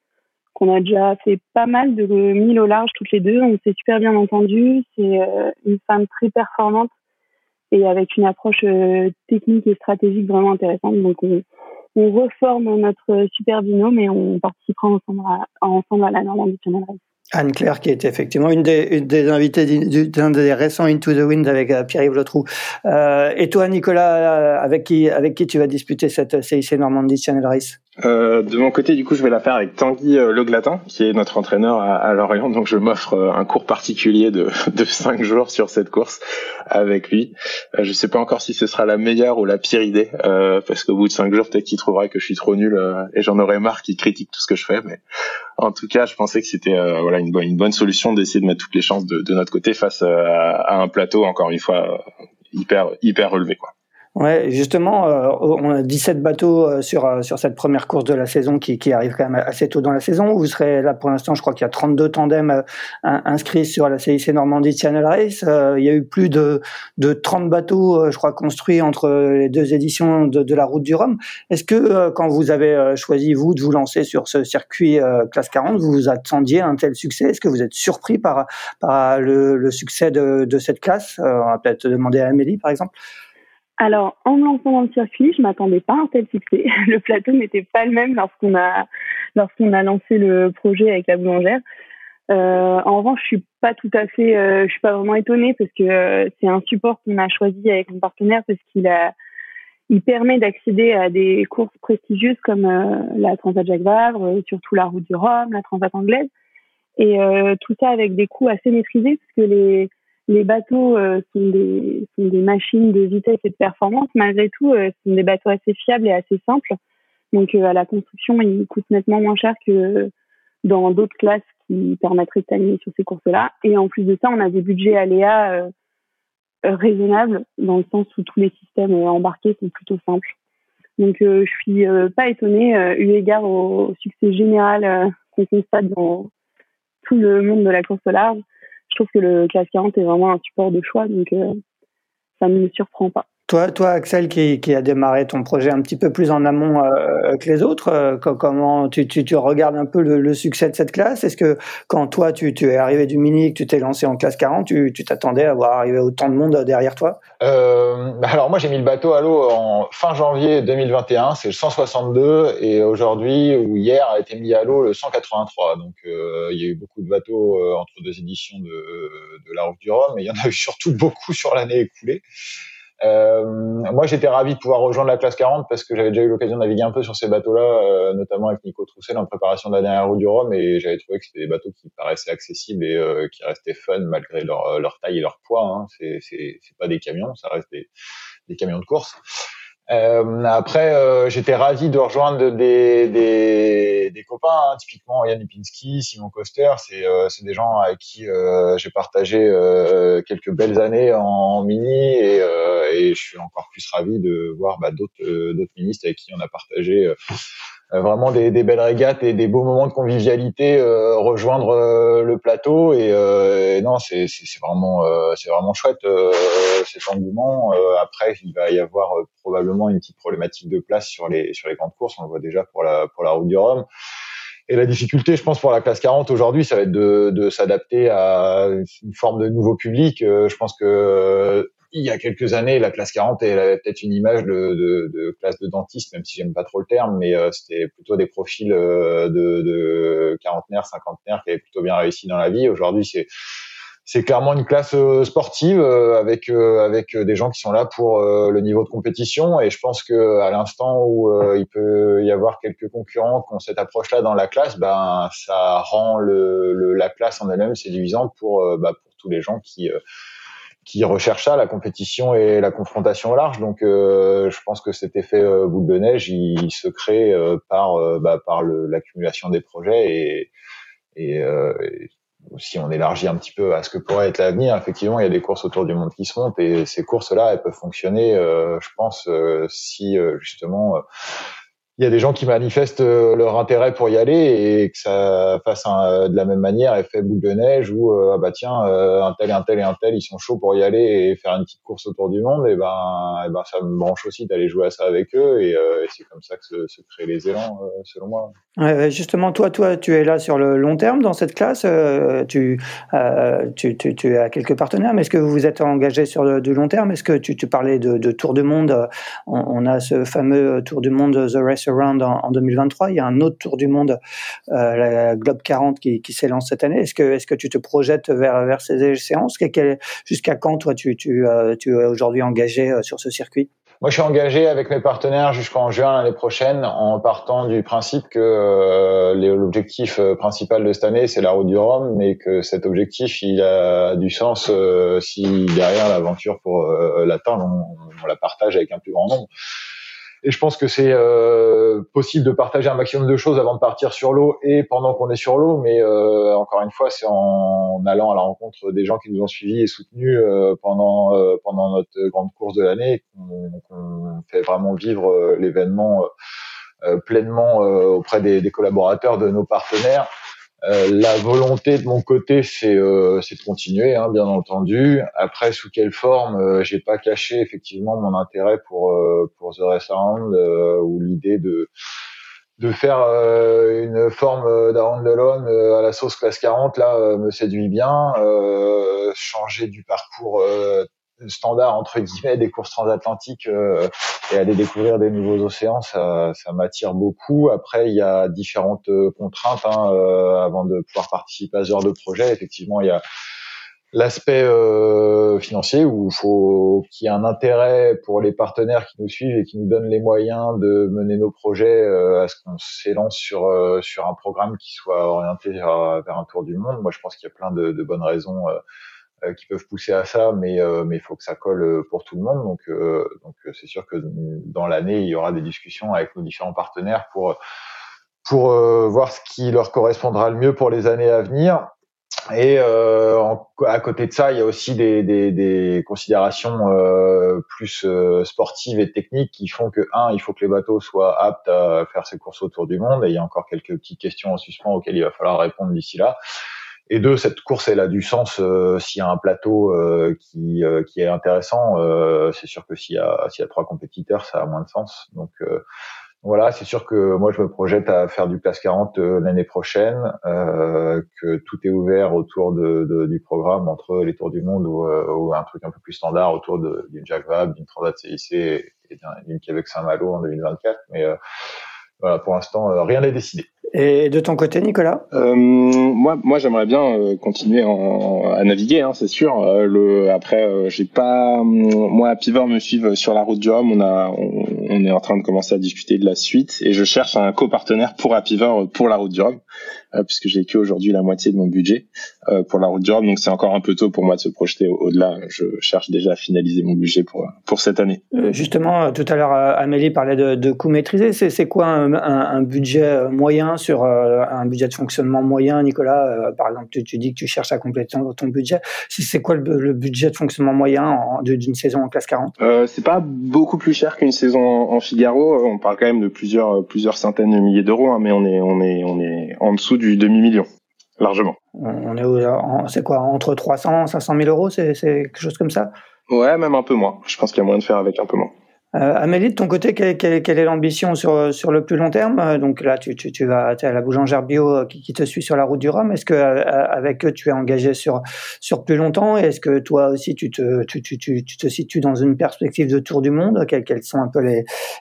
qu'on a déjà fait pas mal de mille au large toutes les deux. On s'est super bien entendu. C'est euh, une femme très performante et avec une approche euh, technique et stratégique vraiment intéressante. Donc on, on reforme notre super binôme et on participera ensemble à, ensemble à la Normandie Channel Race. Anne-Claire, qui est effectivement une des, une des invitées d'un des récents Into the Wind avec euh, Pierre-Yves Letrou. Euh, et toi, Nicolas, avec qui, avec qui tu vas disputer cette CIC Normandie Channel Race? Euh, de mon côté, du coup, je vais la faire avec Tanguy euh, qui est notre entraîneur à, à Lorient. Donc, je m'offre euh, un cours particulier de, de cinq jours sur cette course avec lui. Euh, je sais pas encore si ce sera la meilleure ou la pire idée, euh, parce qu'au bout de cinq jours, peut-être qu'il trouvera que je suis trop nul et j'en aurai marre qu'il critique tout ce que je fais. Mais en tout cas, je pensais que c'était voilà une, bonne, solution d'essayer de mettre toutes les chances de, notre côté face à, à, un plateau, encore une fois, hyper hyper relevé, quoi. Ouais, justement, euh, on a 17 bateaux euh, sur euh, sur cette première course de la saison qui, qui arrive quand même assez tôt dans la saison. Vous serez là pour l'instant, je crois qu'il y a 32 tandems inscrits sur la CIC Normandie Channel Race. il y a eu plus de de 30 bateaux, je crois, construits entre les deux éditions de, de la Route du Rhum. Est-ce que quand vous avez choisi vous de vous lancer sur ce circuit classe 40, vous vous attendiez à un tel succès? Est-ce que vous êtes surpris par par le, le succès de, de cette classe? On va peut-être demander à Amélie, par exemple. Alors, en me lançant dans le circuit, je m'attendais pas à un tel succès. Le plateau n'était pas le même lorsqu'on a lorsqu'on a lancé le projet avec la boulangère. Euh, en revanche, je suis pas tout à fait, euh, je suis pas vraiment étonnée parce que euh, c'est un support qu'on a choisi avec mon partenaire parce qu'il a, il permet d'accéder à des courses prestigieuses comme euh, la Transat Jacques Vabre, surtout la Route du Rhum, la Transat anglaise, et tout ça avec des coûts assez maîtrisés parce que les les bateaux euh, sont, des, sont des machines de vitesse et de performance. Malgré tout, euh, ce sont des bateaux assez fiables et assez simples. Donc, euh, à la construction, ils coûtent nettement moins cher que dans d'autres classes qui permettraient de s'aligner sur ces courses-là. Et en plus de ça, on a des budgets aléas euh, raisonnables dans le sens où tous les systèmes embarqués sont plutôt simples. Donc je suis pas étonnée eu égard au succès général qu'on constate dans tout le monde de la course large. Je trouve que le classe 40 est vraiment un support de choix, donc ça ne me surprend pas. Toi, toi, Axel, qui, qui a démarré ton projet un petit peu plus en amont euh, que les autres, euh, comment tu, tu, tu, regardes un peu le, le succès de cette classe? Est-ce que quand toi, tu, tu, es arrivé du mini, que tu t'es lancé en classe 40, tu t'attendais à voir arriver autant de monde derrière toi? Euh, bah Alors moi, j'ai mis le bateau à l'eau en fin janvier 2021, c'est le 162, et aujourd'hui ou hier a été mis à l'eau le 183. Donc euh, il y a eu beaucoup de bateaux entre deux éditions de, de la Route du Rhum, mais il y en a eu surtout beaucoup sur l'année écoulée. Euh, moi, j'étais ravi de pouvoir rejoindre la classe 40 parce que j'avais déjà eu l'occasion de naviguer un peu sur ces bateaux-là, euh, notamment avec Nico Troussel en préparation de la dernière roue du Rhum, et j'avais trouvé que c'était des bateaux qui paraissaient accessibles et euh, qui restaient fun malgré leur, leur taille et leur poids. Hein. C'est, c'est, c'est pas des camions, ça reste des, des camions de course. Euh, après, euh, j'étais ravi de rejoindre des, des, des copains, hein, typiquement Yann Lipinski, Simon Coster. C'est euh, des gens avec qui euh, j'ai partagé euh, quelques belles années en, mini et, et, je suis encore plus ravi de voir bah, d'autres d'autres ministres avec qui on a partagé euh, vraiment des, belles régates et des beaux moments de convivialité euh, rejoindre euh, le plateau et, et non c'est vraiment c'est vraiment chouette cet engouement. Après il va y avoir probablement une petite problématique de place sur les sur les grandes courses on le voit déjà pour la pour la route du Rhum. Et la difficulté, je pense, pour la classe 40 aujourd'hui, ça va être de, de s'adapter à une forme de nouveau public. je pense que il y a quelques années, la classe 40, elle avait peut-être une image de, de, de, classe de dentiste, même si j'aime pas trop le terme, mais euh, c'était plutôt des profils euh, de, de quarantenaires, cinquantenaires qui avaient plutôt bien réussi dans la vie. Aujourd'hui, c'est c'est clairement une classe euh, sportive avec avec des gens qui sont là pour le niveau de compétition et je pense que à l'instant où il peut y avoir quelques concurrents qui ont cette approche-là dans la classe, ben ça rend le, la classe en elle-même séduisante pour bah, pour tous les gens qui qui recherche ça, la compétition et la confrontation au large. Donc, euh, je pense que cet effet euh, boule de neige, il, se crée euh, par euh, bah, par l'accumulation des projets et, et, et, si on élargit un petit peu à ce que pourrait être l'avenir, effectivement, il y a des courses autour du monde qui se montent et ces courses-là, elles peuvent fonctionner, je pense, si justement il y a des gens qui manifestent euh, leur intérêt pour y aller et que ça fasse un, de la même manière effet boule de neige où euh, ah bah tiens euh, un tel et un tel et un tel ils sont chauds pour y aller et faire une petite course autour du monde et ben et ben ça me branche aussi d'aller jouer à ça avec eux et, c'est comme ça que se, se créent les élans selon moi. Justement toi toi tu es là sur le long terme dans cette classe tu, tu, tu, tu as quelques partenaires mais est-ce que vous vous êtes engagé sur du long terme? Est-ce que tu, parlais de, tour du monde on, on, a ce fameux tour du monde The Race En, 2023. Il y a un autre tour du monde, euh, la Globe 40, qui, qui s'élance cette année. Est-ce que, tu te projettes vers, ces échéances? Jusqu'à quand, toi, tu, euh, es aujourd'hui engagé euh, sur ce circuit? Moi, je suis engagé avec mes partenaires jusqu'en juin l'année prochaine, en partant du principe que l'objectif principal de cette année, c'est la route du Rhum, mais que cet objectif, il a du sens si derrière l'aventure pour l'atteindre, on, la partage avec un plus grand nombre. Et je pense que c'est euh, possible de partager un maximum de choses avant de partir sur l'eau et pendant qu'on est sur l'eau. Mais euh, encore une fois, c'est en allant à la rencontre des gens qui nous ont suivis et soutenus euh, pendant pendant notre grande course de l'année qu'on fait vraiment vivre l'événement pleinement auprès des, des, collaborateurs de nos partenaires. Euh, la volonté de mon côté, c'est euh, de continuer, hein, bien entendu. Après, sous quelle forme euh, J'ai pas caché effectivement mon intérêt pour euh, pour The Race ou l'idée de de faire une forme the à la sauce classe 40 là me séduit bien. changer du parcours standard entre guillemets des courses transatlantiques euh, et aller découvrir des nouveaux océans, ça, ça m'attire beaucoup. Après, il y a différentes euh, contraintes hein, euh, avant de pouvoir participer à ce genre de projet. Effectivement, il y a l'aspect euh, financier où il faut qu'il y ait un intérêt pour les partenaires qui nous suivent et qui nous donnent les moyens de mener nos projets à ce qu'on s'élance sur sur un programme qui soit orienté vers, vers, un tour du monde. Moi, je pense qu'il y a plein de, de bonnes raisons euh, qui peuvent pousser à ça, mais euh, mais il faut que ça colle euh, pour tout le monde. Donc donc c'est sûr que dans l'année il y aura des discussions avec nos différents partenaires pour pour voir ce qui leur correspondra le mieux pour les années à venir. Et euh, à côté de ça, il y a aussi des, des, des considérations euh, plus euh, sportives et techniques qui font que un, il faut que les bateaux soient aptes à faire ces courses autour du monde. Et il y a encore quelques petites questions en suspens auxquelles il va falloir répondre d'ici là. Et deux, cette course, elle a du sens euh, s'il y a un plateau euh, qui, qui est intéressant. c'est sûr que s'il y, a, y a trois compétiteurs, ça a moins de sens. Donc voilà, c'est sûr que moi je me projette à faire du classe 40 euh, l'année prochaine, euh, que tout est ouvert autour de, du programme entre les Tours du Monde euh, ou, un truc un peu plus standard autour d'une Jacques Vabre, d'une Transat CIC et, d'une Québec Saint-Malo en 2024. Mais voilà, pour l'instant, rien n'est décidé. Et de ton côté, Nicolas euh, Moi, moi, j'aimerais bien euh, continuer en, à naviguer, hein, c'est sûr. Euh, le, après, euh, j'ai pas, moi, à Pivor me suivent sur la route du Rhum. On a, on, est en train de commencer à discuter de la suite, et je cherche un copartenaire pour Apivor pour la route du Rhum, puisque j'ai que aujourd'hui la moitié de mon budget pour la route du Rhum. Donc, c'est encore un peu tôt pour moi de se projeter au-delà. Je cherche déjà à finaliser mon budget pour pour cette année. justement, tout à l'heure, Amélie parlait de, de coûts maîtrisés. C'est quoi un, un, un budget moyen sur euh, un budget de fonctionnement moyen, Nicolas euh, Par exemple, tu, dis que tu cherches à compléter ton budget. C'est quoi le, budget de fonctionnement moyen d'une saison en classe 40 euh, C'est pas beaucoup plus cher qu'une saison en, Figaro. On parle quand même de plusieurs plusieurs centaines de milliers d'euros, hein, mais on est on est on est en dessous du demi million largement. On est c'est quoi entre 300 500 000 euros, c'est quelque chose comme ça? Ouais, même un peu moins. Je pense qu'il y a moyen de faire avec un peu moins. Euh, Amélie, de ton côté, quelle, est l'ambition sur, le plus long terme? Euh, Donc là, tu, vas, as la boulangère bio euh, qui, te suit sur la route du Rhum. Est-ce que avec eux, tu es engagé sur plus longtemps? Est-ce que toi aussi, tu te tu, tu, tu, te situes dans une perspective de tour du monde? Quelles, sont un peu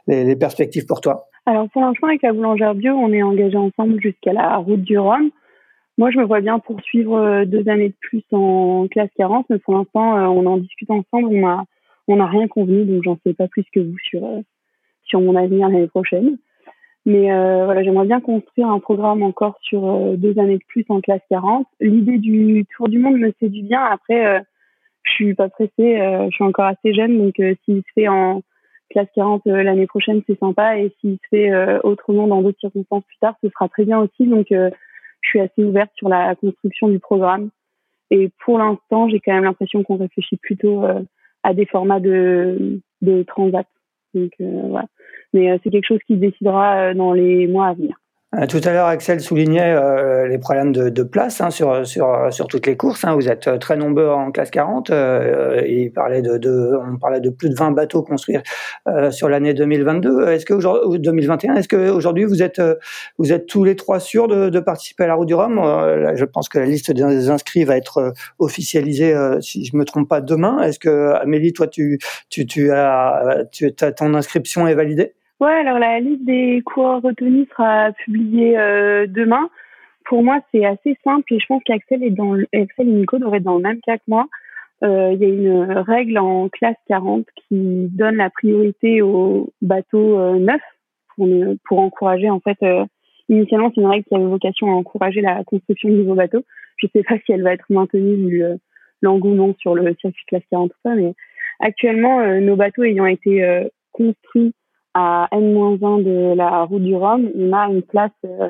les, perspectives pour toi? Alors pour l'instant, avec la boulangère bio, on est engagé ensemble jusqu'à la route du Rhum. Moi, je me vois bien poursuivre deux années de plus en classe 40, mais pour l'instant, on en discute ensemble. On n'a rien convenu, donc j'en sais pas plus que vous sur euh, sur mon avenir l'année prochaine. Mais euh, voilà, j'aimerais bien construire un programme encore sur euh, deux années de plus en classe 40. L'idée du tour du monde me séduit bien. Après, je suis pas pressée, je suis encore assez jeune, donc s'il se fait en classe 40 l'année prochaine, c'est sympa. Et s'il se fait autrement dans d'autres circonstances plus tard, ce sera très bien aussi. Donc, je suis assez ouverte sur la construction du programme. Et pour l'instant, j'ai quand même l'impression qu'on réfléchit plutôt à des formats de, de transat. Donc, euh, voilà. Mais euh, c'est quelque chose qui décidera euh, dans les mois à venir. Euh, tout à l'heure, Axel soulignait euh, les problèmes de, de place hein, sur, sur, sur toutes les courses. Hein. Vous êtes euh, très nombreux en classe 40. Euh, il parlait de, de, on parlait de plus de 20 bateaux construits euh, sur l'année 2022. Est-ce que aujourd'hui, 2021, est-ce que aujourd'hui vous êtes vous êtes tous les trois sûrs de, de participer à la Route du Rhum? Je pense que la liste des inscrits va être officialisée, si je me trompe pas, demain. Est-ce que Amélie, toi, tu tu, tu as tu as ton inscription est validée? Ouais, alors la liste des coureurs retenus sera publiée euh, demain. Pour moi, c'est assez simple et je pense qu'Axel est dans le, Axel et Nico devraient être dans le même cas que moi. Euh, il y a une règle en classe 40 qui donne la priorité aux bateaux euh, neufs pour, pour, encourager en fait. Euh, initialement, c'est une règle qui avait vocation à encourager la construction de nouveaux bateaux. Je sais pas si elle va être maintenue vu l'engouement sur le circuit classe 40 tout ça, mais actuellement, nos bateaux ayant été construits à N-1 de la route du Rhum, on a une place euh,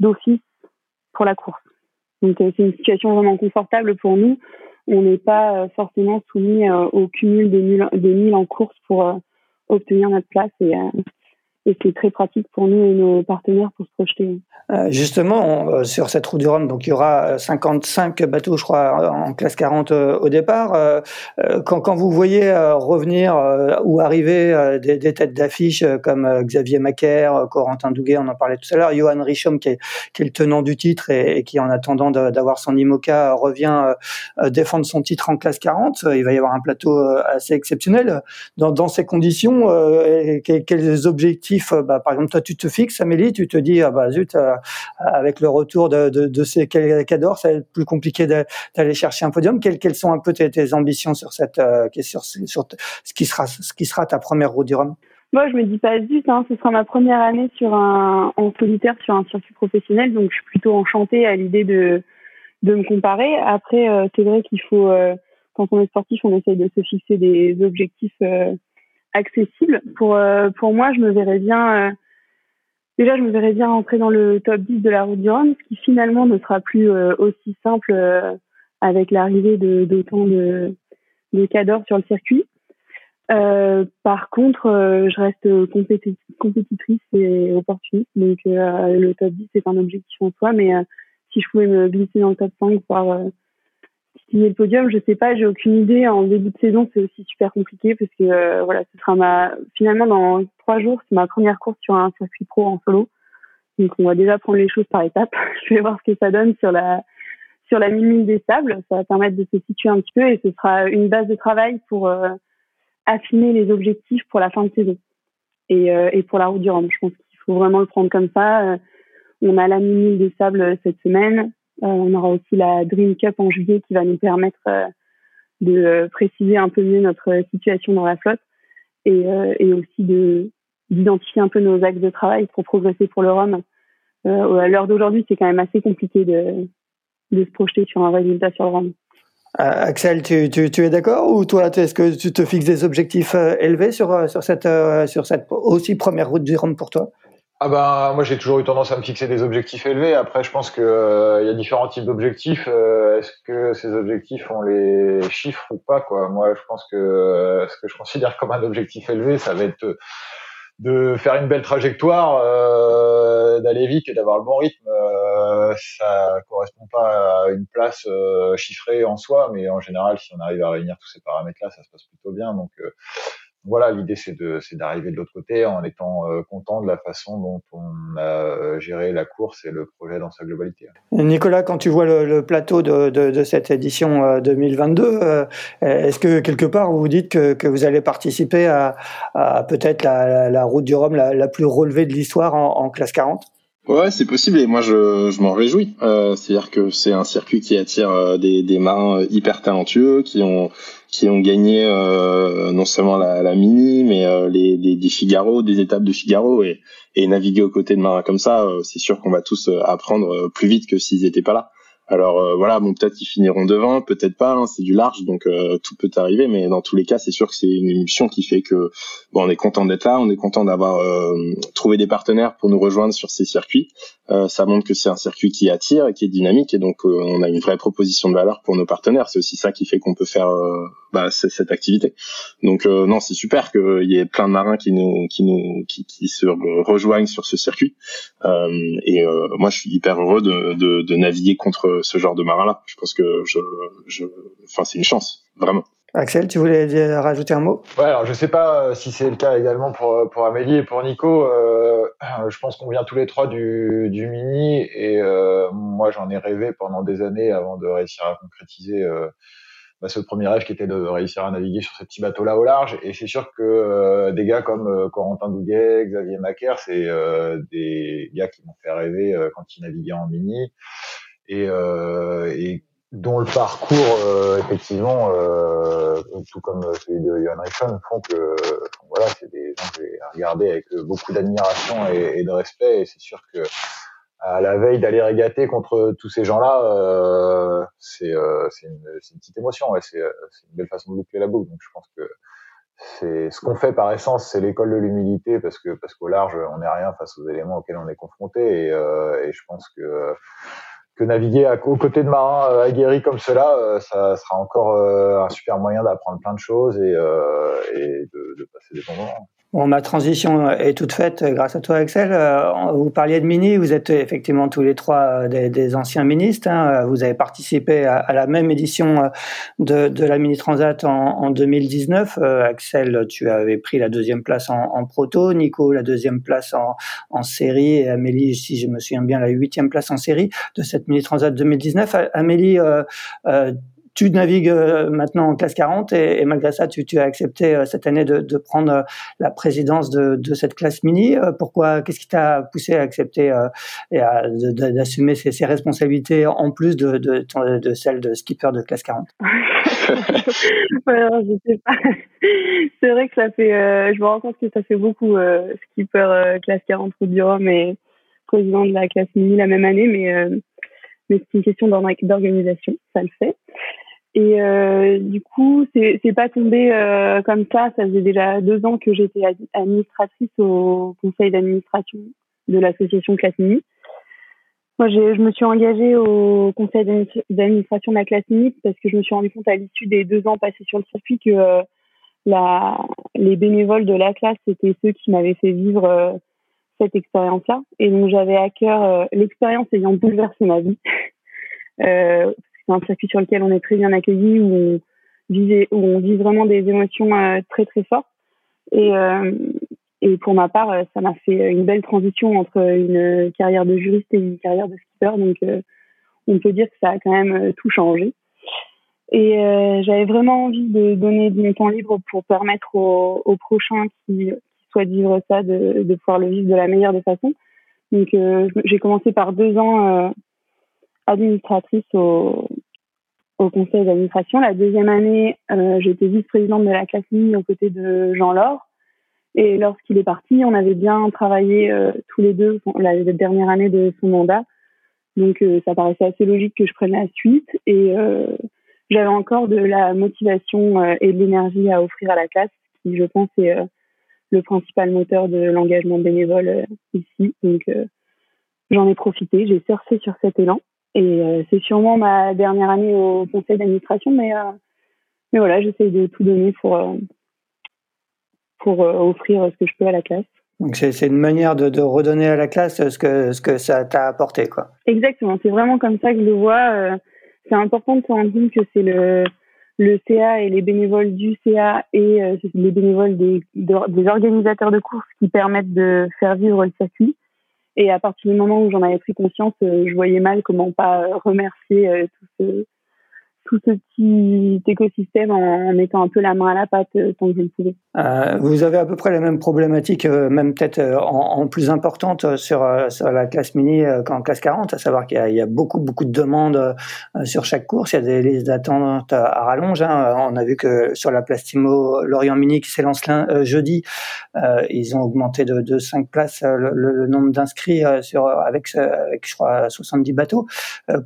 d'office pour la course. Donc euh, c'est une situation vraiment confortable pour nous. On n'est pas euh, forcément soumis au cumul des nuls, des nuls en course pour obtenir notre place et c'est très pratique pour nous et nos partenaires pour se projeter. Euh, justement, euh, sur cette route du Rhum, donc il y aura 55 euh, bateaux, je crois, en classe 40 au départ. quand, vous voyez revenir ou arriver des, têtes d'affiche comme Xavier Macaire, Corentin Douguet, on en parlait tout à l'heure, Johan Richom qui est, le tenant du titre et, qui en attendant d'avoir son IMOCA revient défendre son titre en classe 40, il va y avoir un plateau assez exceptionnel. Dans ces conditions, quels objectifs euh, bah, par exemple, toi, tu te fixes, Amélie, tu te dis, ah bah zut, euh, avec le retour de, de, de ces cadors, ça va être plus compliqué d'aller chercher un podium. Quelles, quelles sont un peu tes, ambitions sur cette, euh, sur, ce qui sera, ce qui sera ta première route du Rhum? Moi, je me dis pas zut, hein, ce sera ma première année sur un, en solitaire sur un circuit professionnel, donc je suis plutôt enchantée à l'idée de, de me comparer. Après, c'est vrai qu'il faut, quand on est sportif, on essaye de se fixer des objectifs accessible. Pour, euh, pour moi, je me verrais bien euh, déjà, je me verrais bien rentrer dans le top 10 de la route du Rhum, ce qui finalement ne sera plus aussi simple avec l'arrivée d'autant de, de, cadors sur le circuit. Euh, par contre, euh, je reste compétitrice et opportuniste, donc euh, le top 10 c'est un objectif en soi, mais si je pouvais me glisser dans le top 5 pour signer le podium, je sais pas, j'ai aucune idée. En début de saison, c'est aussi super compliqué parce que voilà, ce sera ma finalement dans trois jours, c'est ma première course sur un circuit pro en solo, donc on va déjà prendre les choses par étapes. je vais voir ce que ça donne sur la sur la limite des sables. Ça va permettre de se situer un petit peu et ce sera une base de travail pour euh, affiner les objectifs pour la fin de saison et, euh, et pour la route du Rhum. Je pense qu'il faut vraiment le prendre comme ça. Euh, on a la limite des sables cette semaine. On aura aussi la Dream Cup en juillet qui va nous permettre de préciser un peu mieux notre situation dans la flotte et, aussi de d'identifier un peu nos axes de travail pour progresser pour le Rhum. à l'heure d'aujourd'hui, c'est quand même assez compliqué de, se projeter sur un résultat sur le. Euh, Axel, tu, es d'accord ou toi, est-ce que tu te fixes des objectifs euh, élevés euh, sur, cette, sur cette aussi première route du Rhum pour toi? Ah ben moi j'ai toujours eu tendance à me fixer des objectifs élevés. Après je pense que il y a différents types d'objectifs. Est-ce que ces objectifs ont les chiffres ou pas quoi? Moi je pense que ce que je considère comme un objectif élevé, ça va être de faire une belle trajectoire, euh, d'aller vite et d'avoir le bon rythme. Euh, ça correspond pas à une place euh, chiffrée en soi, mais en général, si on arrive à réunir tous ces paramètres-là, ça se passe plutôt bien. Donc euh, voilà, l'idée c'est de c'est d'arriver de l'autre côté en étant euh, content de la façon dont on a euh, géré la course et le projet dans sa globalité. Nicolas, quand tu vois le, plateau de, de, de, cette édition 2022, euh, est-ce que quelque part vous vous dites que, que vous allez participer à, à peut-être la, la, route du Rhum la, la plus relevée de l'histoire en, en classe 40 Ouais, c'est possible et moi je, je m'en réjouis. Euh, C'est-à-dire que c'est un circuit qui attire des, des marins hyper talentueux qui ont qui ont gagné euh, non seulement la, mini, mais euh, les, des Figaro, des étapes de Figaro, et, et naviguer aux côtés de marins comme ça, euh, c'est sûr qu'on va tous apprendre plus vite que s'ils étaient pas là. Alors euh, voilà, bon peut-être qu'ils finiront devant, peut-être pas, hein, c'est du large, donc euh, tout peut arriver, mais dans tous les cas, c'est sûr que c'est une émission qui fait que bon, on est content d'être là, on est content d'avoir euh, trouvé des partenaires pour nous rejoindre sur ces circuits. ça montre que c'est un circuit qui attire et qui est dynamique, et donc on a une vraie proposition de valeur pour nos partenaires. C'est aussi ça qui fait qu'on peut faire bah, cette activité. Donc non, c'est super qu'il y ait plein de marins qui nous qui nous qui, qui se rejoignent sur ce circuit. et moi, je suis hyper heureux de, de, de naviguer contre ce genre de marin-là. Je pense que je, je, enfin, c'est une chance, vraiment. Axel, tu voulais rajouter un mot? Ouais, alors je sais pas euh, si c'est le cas également pour pour Amélie et pour Nico. Euh, je pense qu'on vient tous les trois du, du mini et euh, moi j'en ai rêvé pendant des années avant de réussir à concrétiser euh, bah, ce premier rêve qui était de réussir à naviguer sur ces petits bateaux-là au large. Et c'est sûr que euh, des gars comme Corentin Douguet, Xavier Macaire, c'est des gars qui m'ont fait rêver quand ils naviguaient en mini et, euh, et dont le parcours euh, effectivement, euh, tout comme celui de Johan Rickson, font que voilà, c'est des gens que j'ai regardé avec beaucoup d'admiration et, de respect. Et c'est sûr que à la veille d'aller régater contre tous ces gens-là, euh, c'est euh, une, une, petite émotion. Ouais, c'est une belle façon de boucler la boucle. Donc je pense que c'est ce qu'on fait par essence, c'est l'école de l'humilité parce que parce qu'au large, on n'est rien face aux éléments auxquels on est confronté. Et, et je pense que que naviguer à, aux côtés de marins euh, aguerris comme cela, euh, ça sera encore euh, un super moyen d'apprendre plein de choses et, de, de, passer des bons moments. Bon, ma transition est toute faite grâce à toi, Axel. Vous parliez de mini, vous êtes effectivement tous les trois des, des anciens ministres. Hein. Vous avez participé à, à, la même édition de, de la Mini Transat en, en 2019. Axel, tu avais pris la deuxième place en, en, proto, Nico la deuxième place en, en série et Amélie, si je me souviens bien, la huitième place en série de cette Mini Transat 2019. Amélie, euh, euh, tu navigues euh, maintenant en classe 40 et, malgré ça, tu, as accepté cette année de, prendre la présidence de, cette classe mini. Pourquoi Qu'est-ce qui t'a poussé à accepter et d'assumer ces, responsabilités en plus de, de, celles de skipper de classe 40 C'est vrai que ça fait. je me rends compte que ça fait beaucoup skipper classe 40 au bureau, mais président de la classe mini la même année, mais c'est une question d'organisation, ça le fait. Et euh, du coup, c'est pas tombé euh, comme ça. Ça faisait déjà deux ans que j'étais administratrice au conseil d'administration de l'association Classe Mini. Moi, je me suis engagée au conseil d'administration de la classe Mini parce que je me suis rendu compte à l'issue des deux ans passés sur le circuit que euh, la, les bénévoles de la classe, c'était ceux qui m'avaient fait vivre cette expérience-là. Et donc, j'avais à cœur l'expérience ayant bouleversé ma vie. c'est un circuit sur lequel on est très bien accueilli, où on, vit, vraiment des émotions très, très fortes. Et, et pour ma part, ça m'a fait une belle transition entre une carrière de juriste et une carrière de skipper. Donc, euh, on peut dire que ça a quand même euh, tout changé. Et euh, j'avais vraiment envie de donner de mon temps libre pour permettre aux, prochains qui, souhaitent vivre ça de, de, pouvoir le vivre de la meilleure des façons. Donc, j'ai commencé par deux ans administratrice au, au conseil d'administration. La deuxième année, j'étais vice-présidente de la classe mini aux côtés de Jean Laure. Et lorsqu'il est parti, on avait bien travaillé euh, tous les deux la dernière année de son mandat. Donc euh, ça paraissait assez logique que je prenne la suite. Et euh, j'avais encore de la motivation et de l'énergie à offrir à la classe, qui je pense est le principal moteur de l'engagement bénévole ici. Donc j'en ai profité, j'ai surfé sur cet élan. Et c'est sûrement ma dernière année au conseil d'administration, mais, mais voilà, j'essaye de tout donner pour pour euh, offrir ce que je peux à la classe. Donc c'est une manière de, de, redonner à la classe ce que, ce que ça t'a apporté. Quoi. Exactement, c'est vraiment comme ça que je le vois. Euh, c'est important de se rendre compte que c'est le, le CA et les bénévoles du CA et euh, les bénévoles des, des organisateurs de courses qui permettent de faire vivre le circuit. Et à partir du moment où j'en avais pris conscience, je voyais mal comment pas remercier tout ce, tout ce petit écosystème en, mettant un peu la main à la pâte euh, tant que je le pouvais. Euh, vous avez à peu près la même problématique, euh, même peut-être en, plus importante sur, la classe mini qu'en classe 40, à savoir qu'il y, a beaucoup beaucoup de demandes sur chaque course. Il y a des listes d'attente à, rallonge. Hein. On a vu que sur la place Timo Lorient Mini qui s'élance jeudi, ils ont augmenté de, de 5 places le, nombre d'inscrits sur avec je crois 70 bateaux.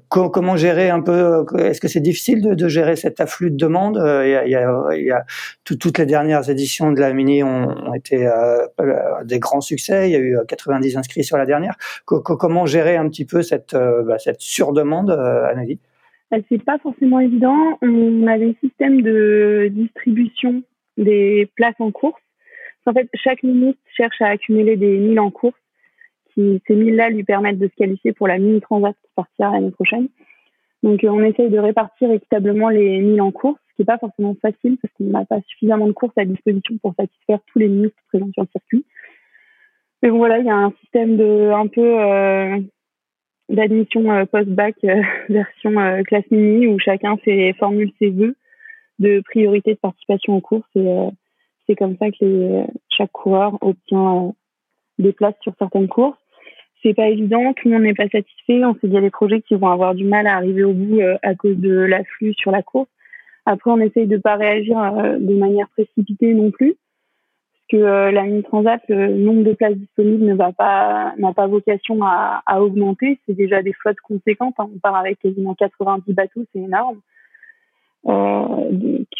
comment gérer un peu Est-ce que c'est difficile de, gérer cet afflux de demandes. Euh, il y a, toutes les dernières éditions de la Mini ont, été euh, des grands succès. Il y a eu 90 inscrits sur la dernière. comment gérer un petit peu cette, euh, bah, cette surdemande, Anneli C'est pas forcément évident. On a des systèmes de distribution des places en course. En fait, chaque ministre cherche à accumuler des milles en course. Qui, ces milles-là lui permettent de se qualifier pour la mini transat qui partira l'année prochaine. Donc, euh, on essaye de répartir équitablement les milles en course, ce qui n'est pas forcément facile parce qu'on n'a pas suffisamment de courses à disposition pour satisfaire tous les ministres présents sur le circuit. Mais bon, voilà, il y a un système de un peu euh, d'admission euh, post-bac version classe mini où chacun fait formule ses vœux de priorité de participation aux courses et c'est comme ça que chaque coureur obtient des places sur certaines courses c'est pas évident, tout le monde n'est pas satisfait. On sait qu'il y a des projets qui vont avoir du mal à arriver au bout euh, à cause de l'afflux sur la course. Après, on essaye de pas réagir euh, de manière précipitée non plus, parce que euh, la mini transat, le nombre de places disponibles ne va pas n'a pas vocation à, augmenter. C'est déjà des flottes conséquentes. Hein. On part avec quasiment 90 bateaux, c'est énorme. Euh,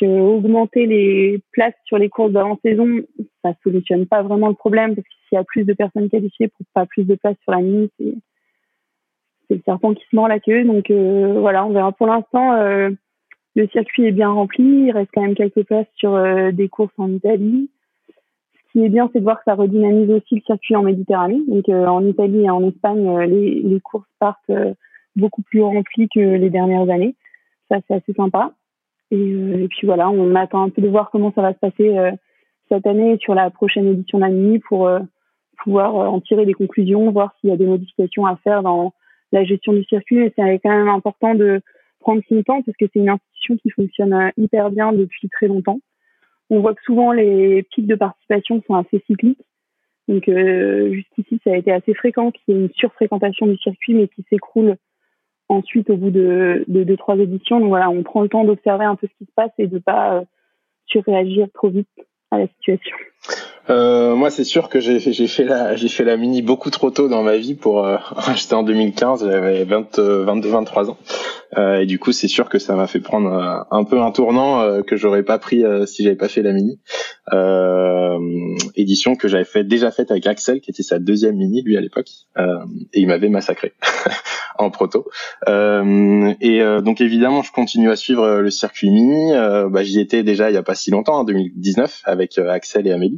augmenter les places sur les courses d'avant-saison, ça solutionne pas vraiment le problème parce que s'il y a plus de personnes qualifiées pour pas plus de places sur la mini, c'est le serpent qui se mord la queue. Donc euh, voilà, on verra. Pour l'instant, euh, le circuit est bien rempli. Il reste quand même quelques places sur des courses en Italie. Ce qui est bien, c'est de voir que ça redynamise aussi le circuit en Méditerranée. Donc en Italie et en Espagne, les, les courses partent beaucoup plus remplies que les dernières années. Ça, c'est assez sympa. Euh, et, puis voilà, on attend un peu de voir comment ça va se passer euh, cette année sur la prochaine édition d'Animi pour euh, pouvoir en tirer des conclusions, voir s'il y a des modifications à faire dans la gestion du circuit. Et c'est quand même important de prendre son temps parce que c'est une institution qui fonctionne hyper bien depuis très longtemps. On voit que souvent les pics de participation sont assez cycliques. Donc jusqu'ici, ça a été assez fréquent qu'il y ait une surfréquentation du circuit, mais qui s'écroule ensuite au bout de, deux, trois éditions. Donc voilà, on prend le temps d'observer un peu ce qui se passe et de pas euh, surréagir trop vite à la situation. Euh, moi, c'est sûr que j'ai fait la j'ai fait la mini beaucoup trop tôt dans ma vie pour euh, j'étais en 2015, j'avais 22 23 ans. et du coup, c'est sûr que ça m'a fait prendre un peu un tournant que j'aurais pas pris si j'avais pas fait la mini. édition que j'avais fait déjà faite avec Axel, qui était sa deuxième mini lui à l'époque, et il m'avait massacré en proto. et donc évidemment, je continue à suivre le circuit mini. bah, j'y étais déjà il y a pas si longtemps, en 2019, avec Axel et Amélie,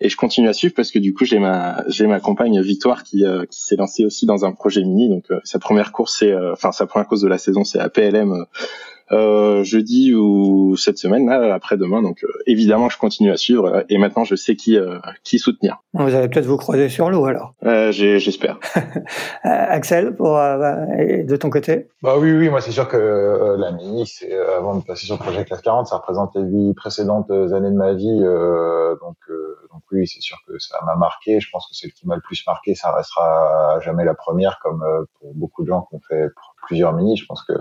et je continue à suivre parce que du coup, j'ai ma j'ai ma compagne Victoire qui qui s'est lancée aussi dans un projet mini. Donc sa première course, c'est enfin sa première course de la saison, c'est à PLM euh, jeudi ou cette semaine là après demain donc euh, évidemment je continue à suivre. Euh, et maintenant je sais qui qui soutenir. Vous allez peut-être vous croiser sur l'eau alors. J'espère. Axel pour de ton côté? Bah oui oui moi c'est sûr que la mini c'est avant de passer sur le projet classe 40 ça représente les huit précédentes années de ma vie donc donc oui c'est sûr que ça m'a marqué. Je pense que c'est le qui m'a le plus marqué. Ça restera jamais la première comme pour beaucoup de gens qui ont fait plusieurs mini. Je pense que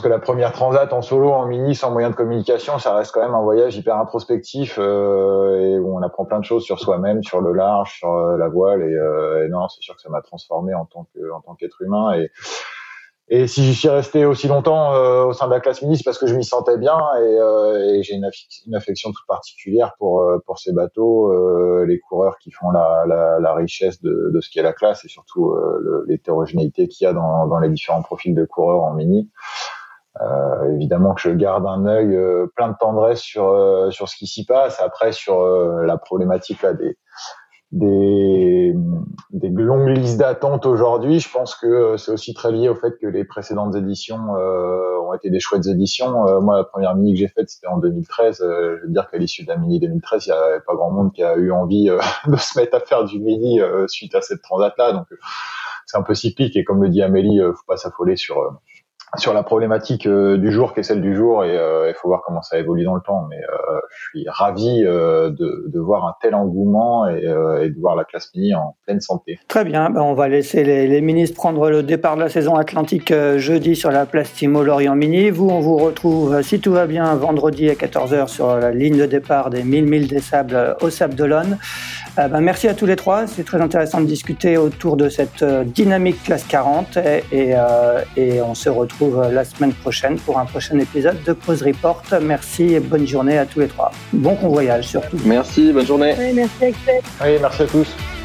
que la première transat en solo, en mini, sans moyen de communication, ça reste quand même un voyage hyper introspectif euh, et où on apprend plein de choses sur soi-même, sur le large, sur euh, la voile et, euh, et non, c'est sûr que ça m'a transformé en tant que en tant qu'être humain et et si j'y suis resté aussi longtemps euh, au sein de la classe mini, c'est parce que je m'y sentais bien et, euh, et j'ai une, affection toute particulière pour pour ces bateaux, les coureurs qui font la, la, la richesse de, de ce qu'est la classe et surtout l'hétérogénéité qu'il y a dans, dans les différents profils de coureurs en mini. Euh, évidemment que je garde un œil euh, plein de tendresse sur euh, sur ce qui s'y passe. Après, sur la problématique là des des, des longues listes d'attente aujourd'hui, je pense que c'est aussi très lié au fait que les précédentes éditions ont été des chouettes éditions. moi, la première mini que j'ai faite, c'était en 2013. je veux dire qu'à l'issue de la mini 2013, il n'y avait pas grand monde qui a eu envie de se mettre à faire du mini suite à cette transat-là. Donc, c'est un peu cyclique et comme le dit Amélie, faut pas s'affoler sur sur la problématique euh, du jour qui est celle du jour et euh, il faut voir comment ça évolue dans le temps mais euh, je suis ravi de, de, voir un tel engouement et, et, de voir la classe mini en pleine santé. Très bien, ben on va laisser les, les, ministres prendre le départ de la saison atlantique jeudi sur la place Timo Lorient Mini. Vous, on vous retrouve si tout va bien vendredi à 14h sur la ligne de départ des 1000 milles des sables au Sable d'Olonne. Ben merci à tous les trois, c'est très intéressant de discuter autour de cette dynamique classe 40 et, et, et on se retrouve la semaine prochaine pour un prochain épisode de Pause Report. Merci et bonne journée à tous les trois. Bon convoyage surtout. Merci, bonne journée. Oui, merci Axel. Oui, merci à tous.